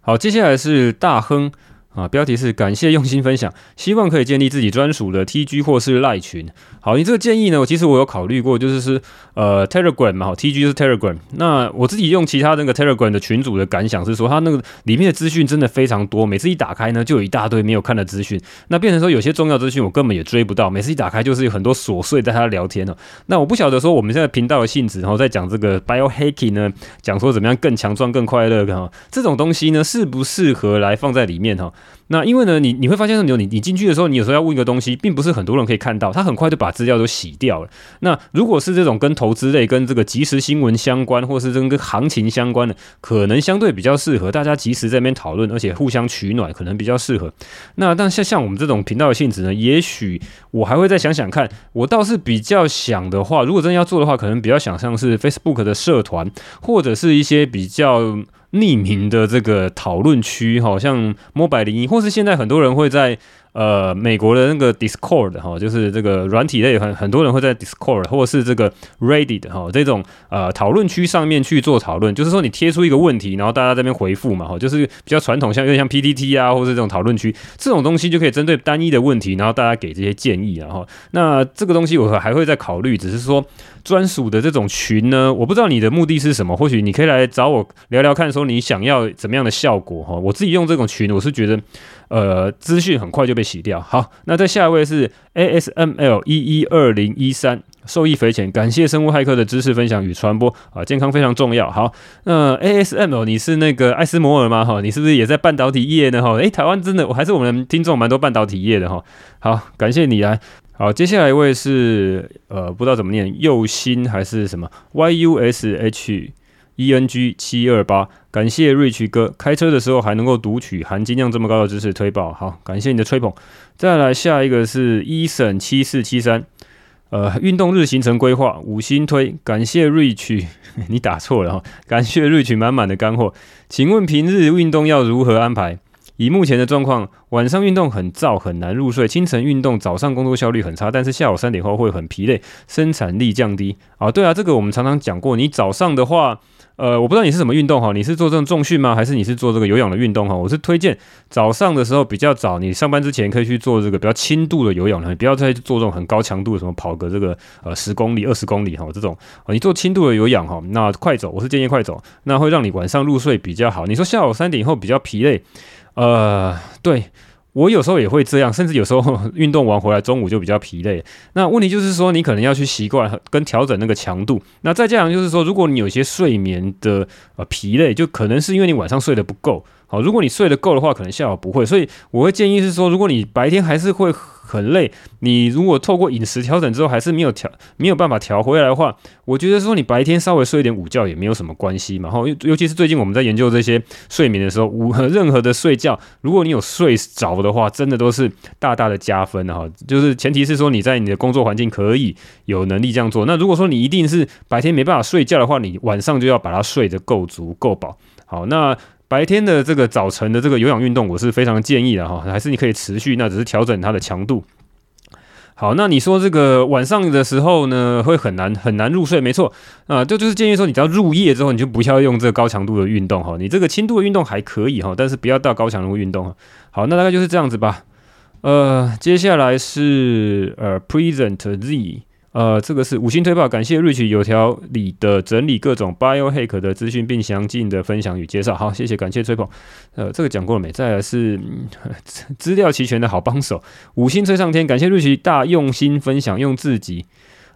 好，接下来是大亨。啊，标题是感谢用心分享，希望可以建立自己专属的 TG 或是赖群。好，你这个建议呢，我其实我有考虑过，就是是呃 Telegram 嘛，好，TG 是 Telegram。那我自己用其他那个 Telegram 的群组的感想是说，它那个里面的资讯真的非常多，每次一打开呢，就有一大堆没有看的资讯。那变成说有些重要资讯我根本也追不到，每次一打开就是有很多琐碎在他聊天哦。那我不晓得说我们现在频道的性质，然后在讲这个 Biohacking 呢，讲说怎么样更强壮、更快乐哈，这种东西呢适不适合来放在里面哈？那因为呢，你你会发现说，你你进去的时候，你有时候要问一个东西，并不是很多人可以看到，他很快就把资料都洗掉了。那如果是这种跟投资类、跟这个即时新闻相关，或是跟个行情相关的，可能相对比较适合大家即时在那边讨论，而且互相取暖，可能比较适合。那但像像我们这种频道的性质呢，也许我还会再想想看。我倒是比较想的话，如果真的要做的话，可能比较想像是 Facebook 的社团，或者是一些比较。匿名的这个讨论区，好像 Mobile 零一或是现在很多人会在。呃，美国的那个 Discord 哈，就是这个软体类很很多人会在 Discord 或是这个 Reddit 哈这种呃讨论区上面去做讨论，就是说你贴出一个问题，然后大家这边回复嘛哈，就是比较传统，像有点像 PTT 啊，或是这种讨论区这种东西就可以针对单一的问题，然后大家给这些建议，然后那这个东西我还会再考虑，只是说专属的这种群呢，我不知道你的目的是什么，或许你可以来找我聊聊看，说你想要怎么样的效果哈。我自己用这种群，我是觉得。呃，资讯很快就被洗掉。好，那在下一位是 ASML 一一二零一三，受益匪浅，感谢生物骇客的知识分享与传播啊，健康非常重要。好，那 ASML 你是那个艾斯摩尔吗？哈，你是不是也在半导体业呢？哈，诶，台湾真的，我还是我们听众蛮多半导体业的哈。好，感谢你来。好，接下来一位是呃，不知道怎么念，右心还是什么 YUSH。E N G 七二八，感谢 Rich 哥，开车的时候还能够读取含金量这么高的知识推爆，好，感谢你的吹捧。再来下一个是 Eason 七四七三，呃，运动日行程规划五星推，感谢 Rich，你打错了哈，感谢 Rich 满满的干货，请问平日运动要如何安排？以目前的状况，晚上运动很燥，很难入睡；清晨运动，早上工作效率很差，但是下午三点后会很疲累，生产力降低。啊，对啊，这个我们常常讲过，你早上的话。呃，我不知道你是什么运动哈，你是做这种重训吗？还是你是做这个有氧的运动哈？我是推荐早上的时候比较早，你上班之前可以去做这个比较轻度的有氧，你不要再做这种很高强度的，什么跑个这个呃十公里、二十公里哈这种，你做轻度的有氧哈，那快走，我是建议快走，那会让你晚上入睡比较好。你说下午三点以后比较疲累，呃，对。我有时候也会这样，甚至有时候 运动完回来中午就比较疲累。那问题就是说，你可能要去习惯跟调整那个强度。那再加上就是说，如果你有些睡眠的呃疲累，就可能是因为你晚上睡得不够。好，如果你睡得够的话，可能下午不会。所以我会建议是说，如果你白天还是会很累，你如果透过饮食调整之后还是没有调没有办法调回来的话，我觉得说你白天稍微睡一点午觉也没有什么关系嘛。后，尤尤其是最近我们在研究这些睡眠的时候，午 任何的睡觉，如果你有睡着的话，真的都是大大的加分哈。就是前提是说你在你的工作环境可以有能力这样做。那如果说你一定是白天没办法睡觉的话，你晚上就要把它睡得够足够饱。好，那。白天的这个早晨的这个有氧运动，我是非常建议的哈，还是你可以持续，那只是调整它的强度。好，那你说这个晚上的时候呢，会很难很难入睡，没错啊，这就是建议说，你只要入夜之后，你就不要用这个高强度的运动哈，你这个轻度的运动还可以哈，但是不要到高强度运动哈。好，那大概就是这样子吧。呃，接下来是呃 Present Z。呃，这个是五星推爆，感谢 Rich 有条理的整理各种 biohack 的资讯，并详尽的分享与介绍。好，谢谢，感谢吹捧。呃，这个讲过了没？再来是 资料齐全的好帮手，五星吹上天，感谢 Rich 大用心分享，用自己。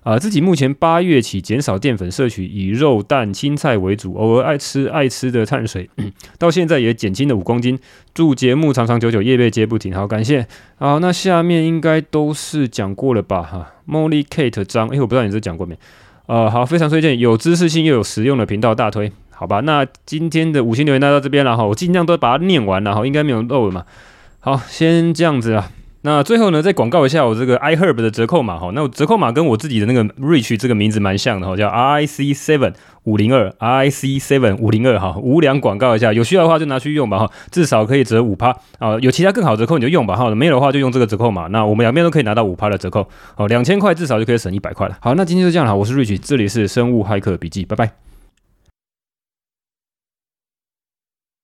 啊，自己目前八月起减少淀粉摄取，以肉、蛋、青菜为主，偶尔爱吃爱吃的碳水，到现在也减轻了五公斤。祝节目长长久久，业配接不停。好，感谢。好，那下面应该都是讲过了吧？哈，Molly Kate 张，哎，我不知道你这讲过没？呃，好，非常推荐，有知识性又有实用的频道，大推。好吧，那今天的五星留言带到这边了哈，我尽量都把它念完了哈，应该没有漏了嘛。好，先这样子啊。那最后呢，再广告一下我这个 iHerb 的折扣码哈。那我折扣码跟我自己的那个 Rich 这个名字蛮像的哈，叫 i c seven 五零二 i c seven 五零二哈。无良广告一下，有需要的话就拿去用吧哈，至少可以折五趴啊。有其他更好折扣你就用吧哈，没有的话就用这个折扣码。那我们两边都可以拿到五趴的折扣，好，两千块至少就可以省一百块了。好，那今天就这样了，我是 Rich，这里是生物骇客笔记，拜拜。